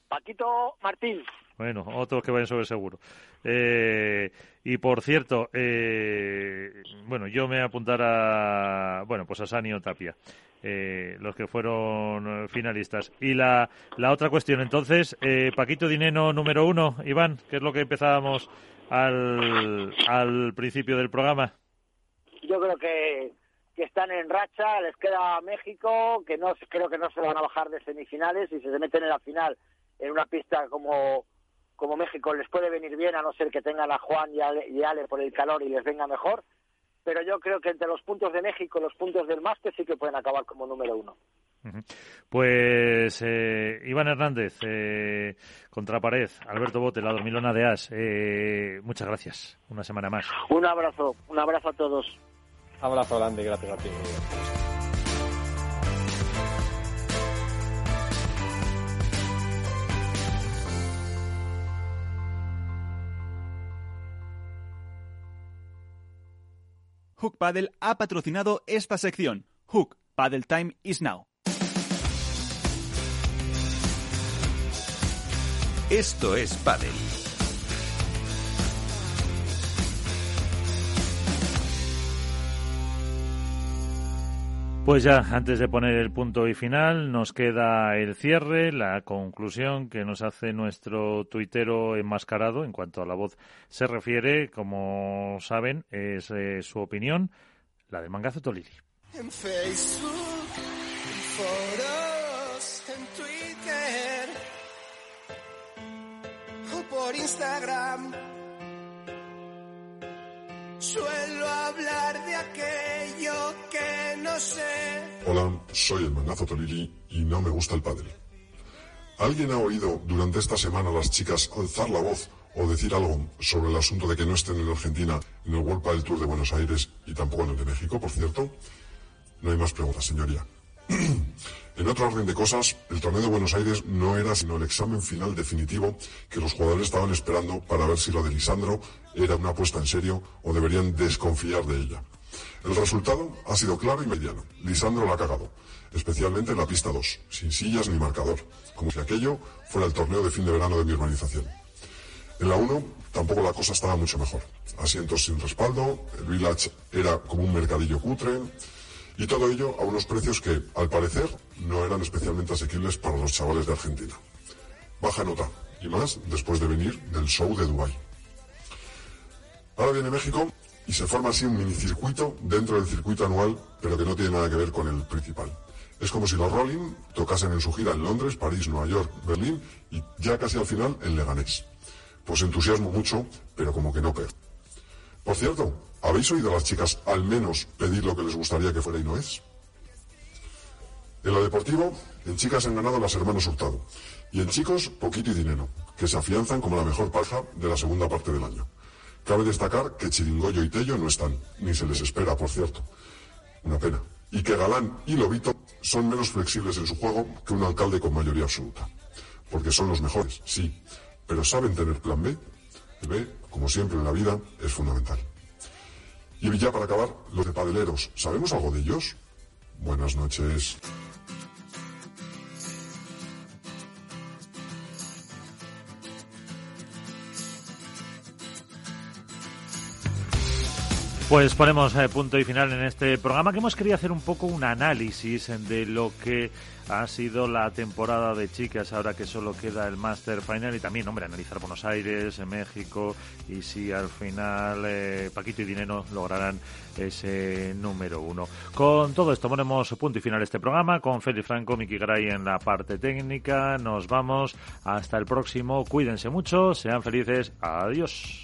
Paquito Martín. Bueno, otros que vayan sobre seguro. Eh, y por cierto, eh, bueno, yo me apuntará, bueno, pues a Sani o Tapia, eh, los que fueron finalistas. Y la, la otra cuestión, entonces, Paquito Dineno número uno, Iván, que es lo que empezábamos al, al principio del programa. Yo creo que, que están en racha, les queda México, que no creo que no se van a bajar de semifinales y si se meten en la final en una pista como, como México les puede venir bien, a no ser que tengan a Juan y Ale, por el calor y les venga mejor. Pero yo creo que entre los puntos de México y los puntos del máster sí que pueden acabar como número uno. Pues eh, Iván Hernández, eh, contra pared, Alberto Bote, la dormilona de As, eh, muchas gracias. Una semana más. Un abrazo, un abrazo a todos. Abrazo grande, gracias a ti. Hook Paddle ha patrocinado esta sección. Hook Paddle Time is now. Esto es Paddle. Pues ya, antes de poner el punto y final, nos queda el cierre, la conclusión que nos hace nuestro tuitero enmascarado en cuanto a la voz se refiere. Como saben, es eh, su opinión, la de Mangazo Tolili. En Facebook, en foros, en Twitter o por Instagram Suelo hablar de aquello que Hola, soy el mangazo Tolili y no me gusta el pádel. ¿Alguien ha oído durante esta semana a las chicas alzar la voz o decir algo sobre el asunto de que no estén en Argentina en el World Padel Tour de Buenos Aires y tampoco en el de México, por cierto? No hay más preguntas, señoría. en otro orden de cosas, el torneo de Buenos Aires no era sino el examen final definitivo que los jugadores estaban esperando para ver si lo de Lisandro era una apuesta en serio o deberían desconfiar de ella. El resultado ha sido claro y mediano. Lisandro la ha cagado, especialmente en la pista 2, sin sillas ni marcador, como si aquello fuera el torneo de fin de verano de mi urbanización. En la 1 tampoco la cosa estaba mucho mejor. Asientos sin respaldo, el village era como un mercadillo cutre, y todo ello a unos precios que, al parecer, no eran especialmente asequibles para los chavales de Argentina. Baja nota, y más después de venir del show de Dubái. Ahora viene México y se forma así un minicircuito dentro del circuito anual, pero que no tiene nada que ver con el principal. Es como si los Rolling tocasen en su gira en Londres, París, Nueva York, Berlín y ya casi al final en Leganés. Pues entusiasmo mucho, pero como que no pego. Por cierto, ¿habéis oído a las chicas al menos pedir lo que les gustaría que fuera y no es? En lo deportivo, en chicas han ganado las hermanos Hurtado. Y en chicos, poquito y dinero, que se afianzan como la mejor pareja de la segunda parte del año. Cabe destacar que Chiringoyo y Tello no están, ni se les espera, por cierto. Una pena. Y que Galán y Lobito son menos flexibles en su juego que un alcalde con mayoría absoluta. Porque son los mejores, sí, pero saben tener plan B. El B, como siempre en la vida, es fundamental. Y ya para acabar, los de padeleros, ¿sabemos algo de ellos? Buenas noches. Pues ponemos eh, punto y final en este programa que hemos querido hacer un poco un análisis de lo que ha sido la temporada de chicas ahora que solo queda el Master Final y también, hombre, analizar Buenos Aires, México y si al final eh, Paquito y Dinero lograrán ese número uno. Con todo esto ponemos punto y final este programa con Félix Franco, Miki Gray en la parte técnica. Nos vamos hasta el próximo. Cuídense mucho, sean felices. Adiós.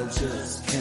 I just can't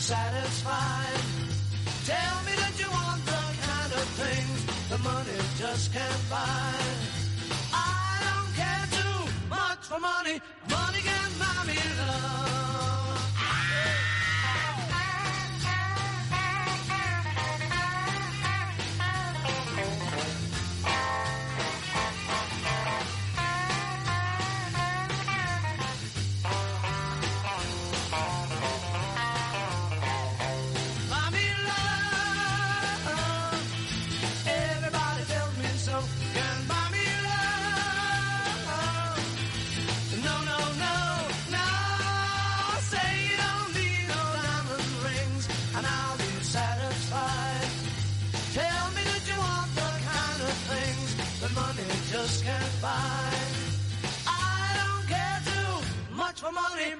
satisfied. Tell me that you want the kind of things the money just can't buy. I don't care too much for money. Money.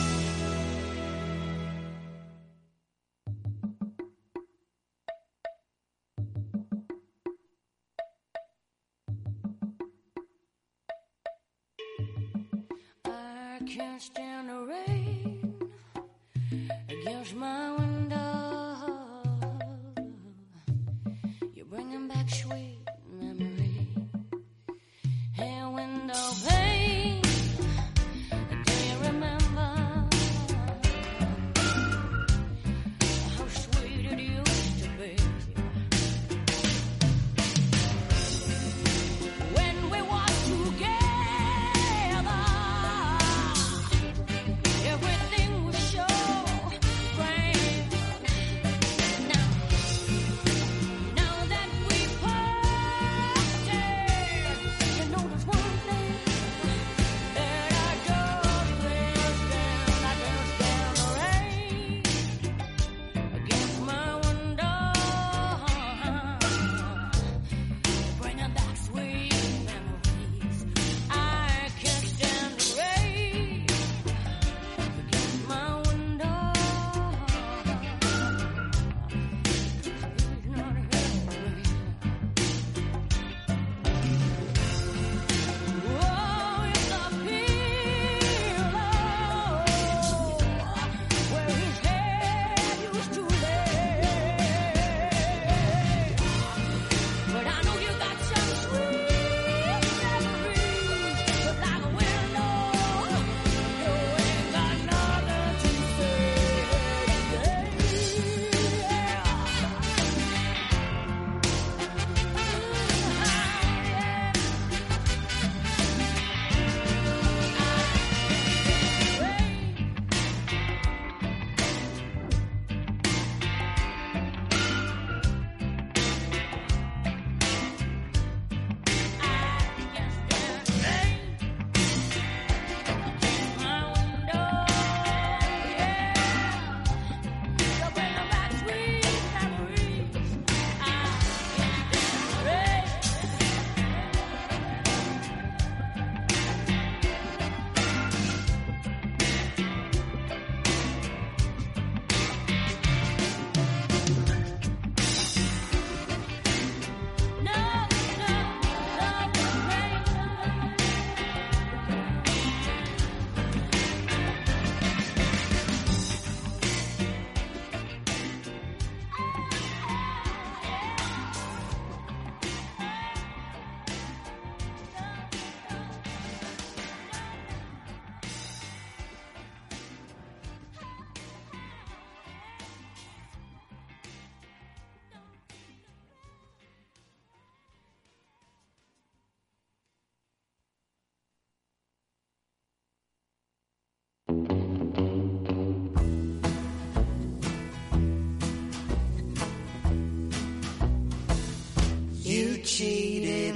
cheated.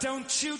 Don't you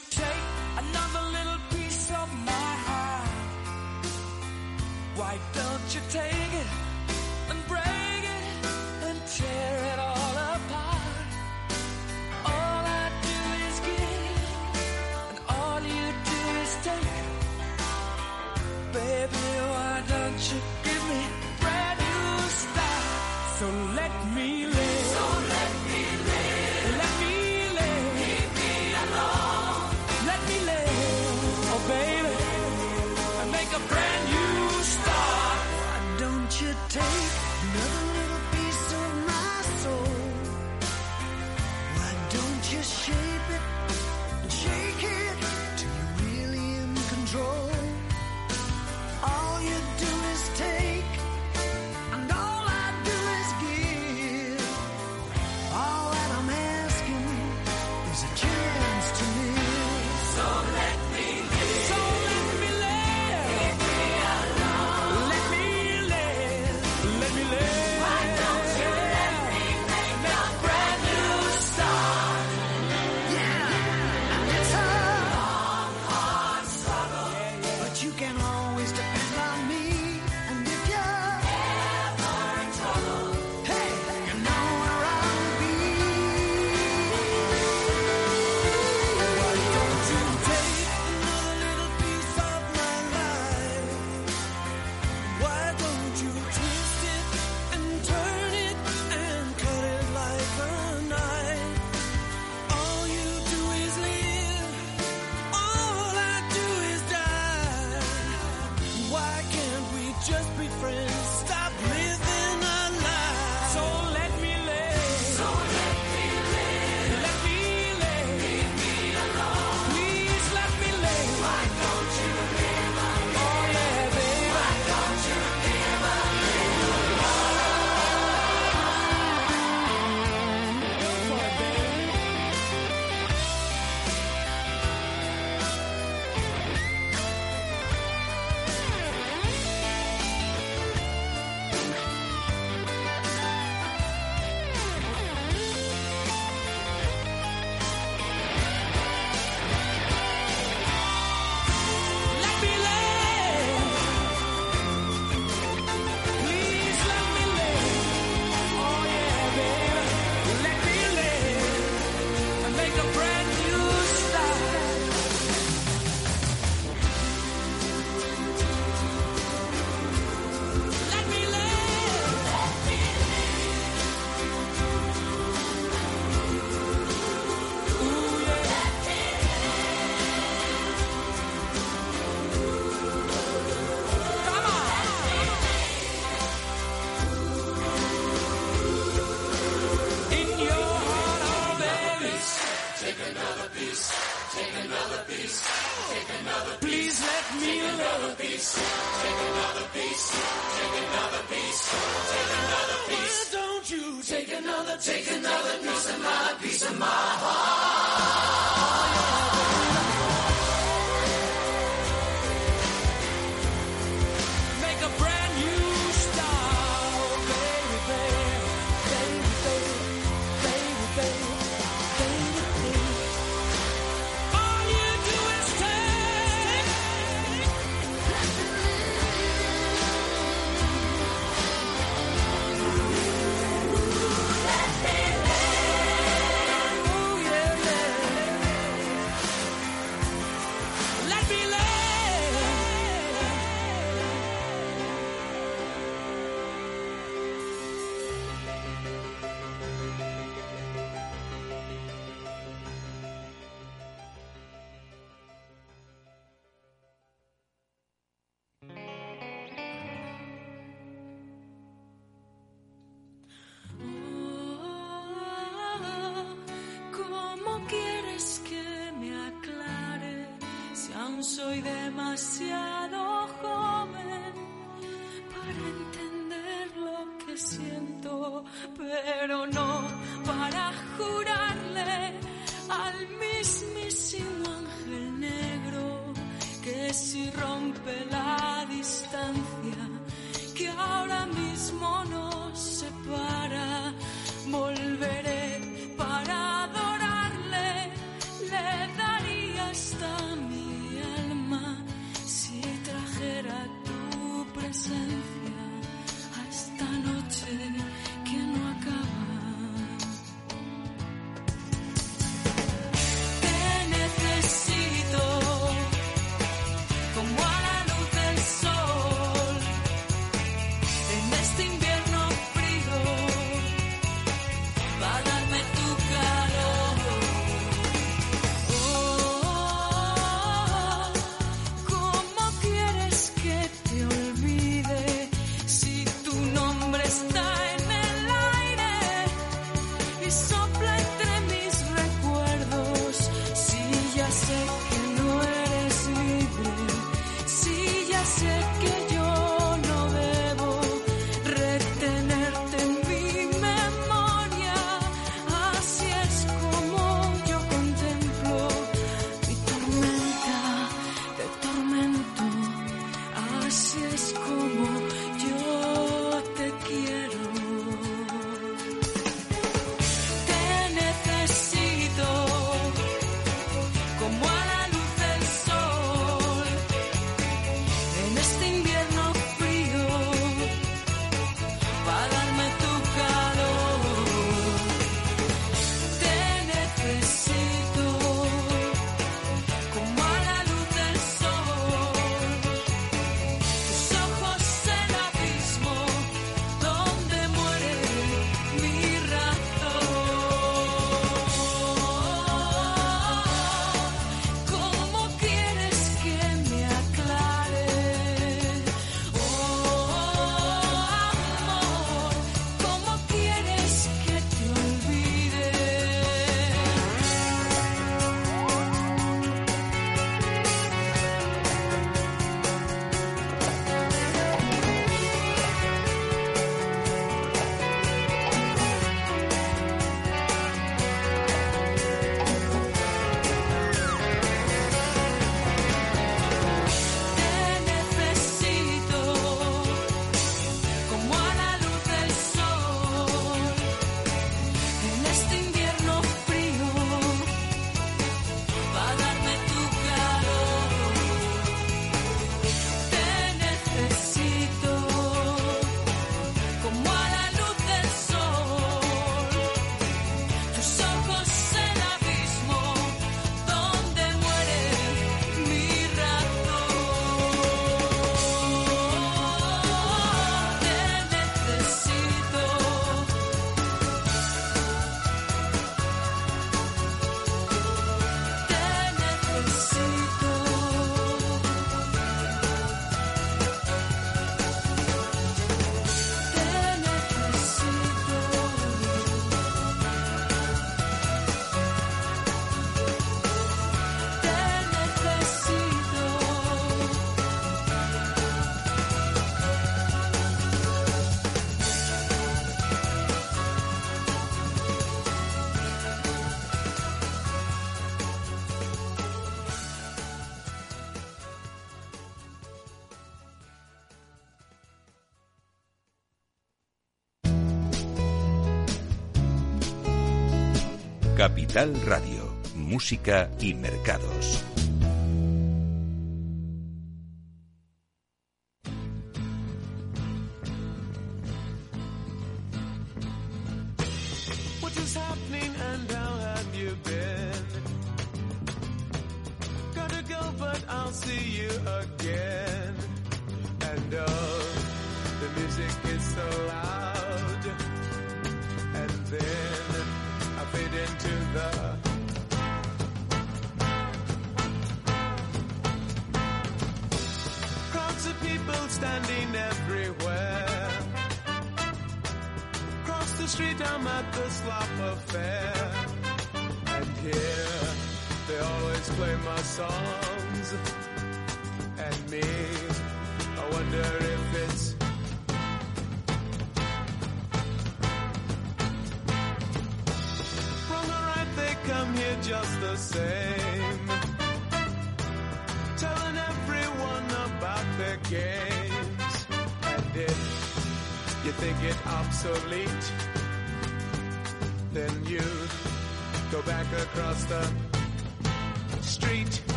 Capital Radio, Música y Mercados.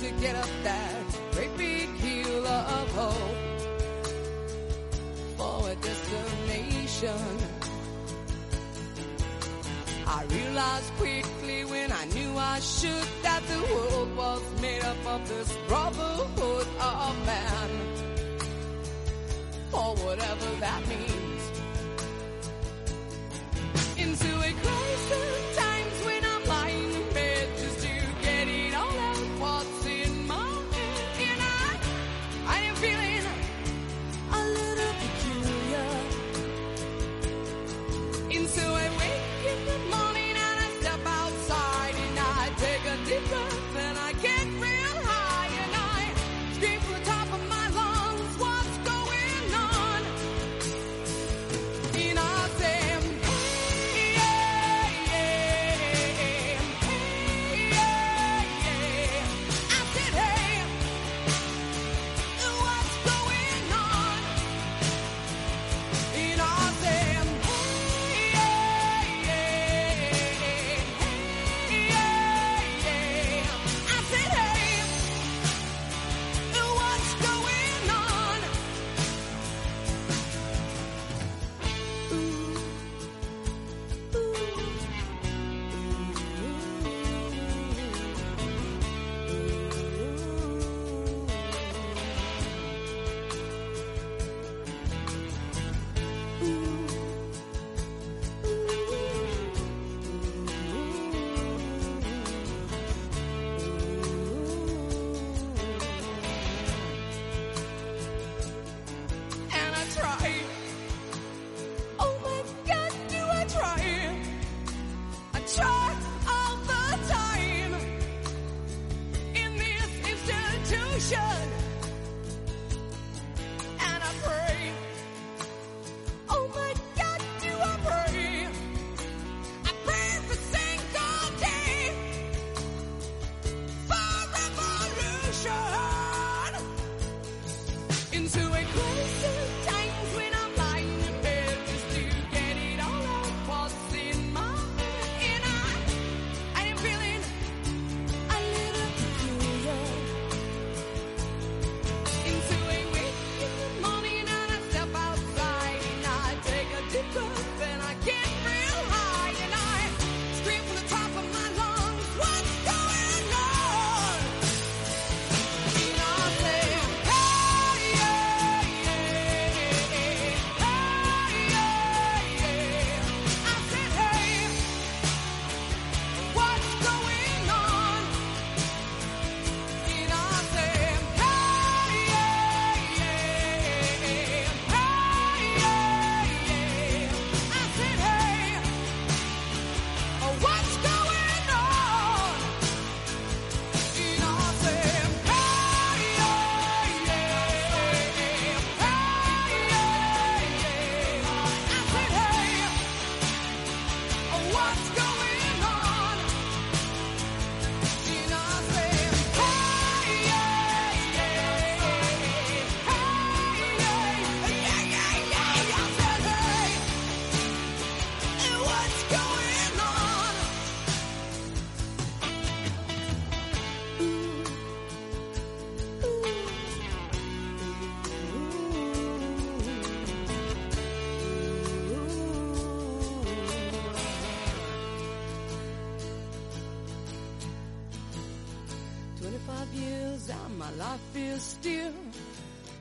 To get up that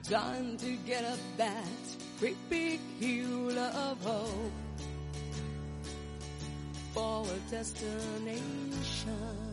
time to get up that great big hill of hope for a destination.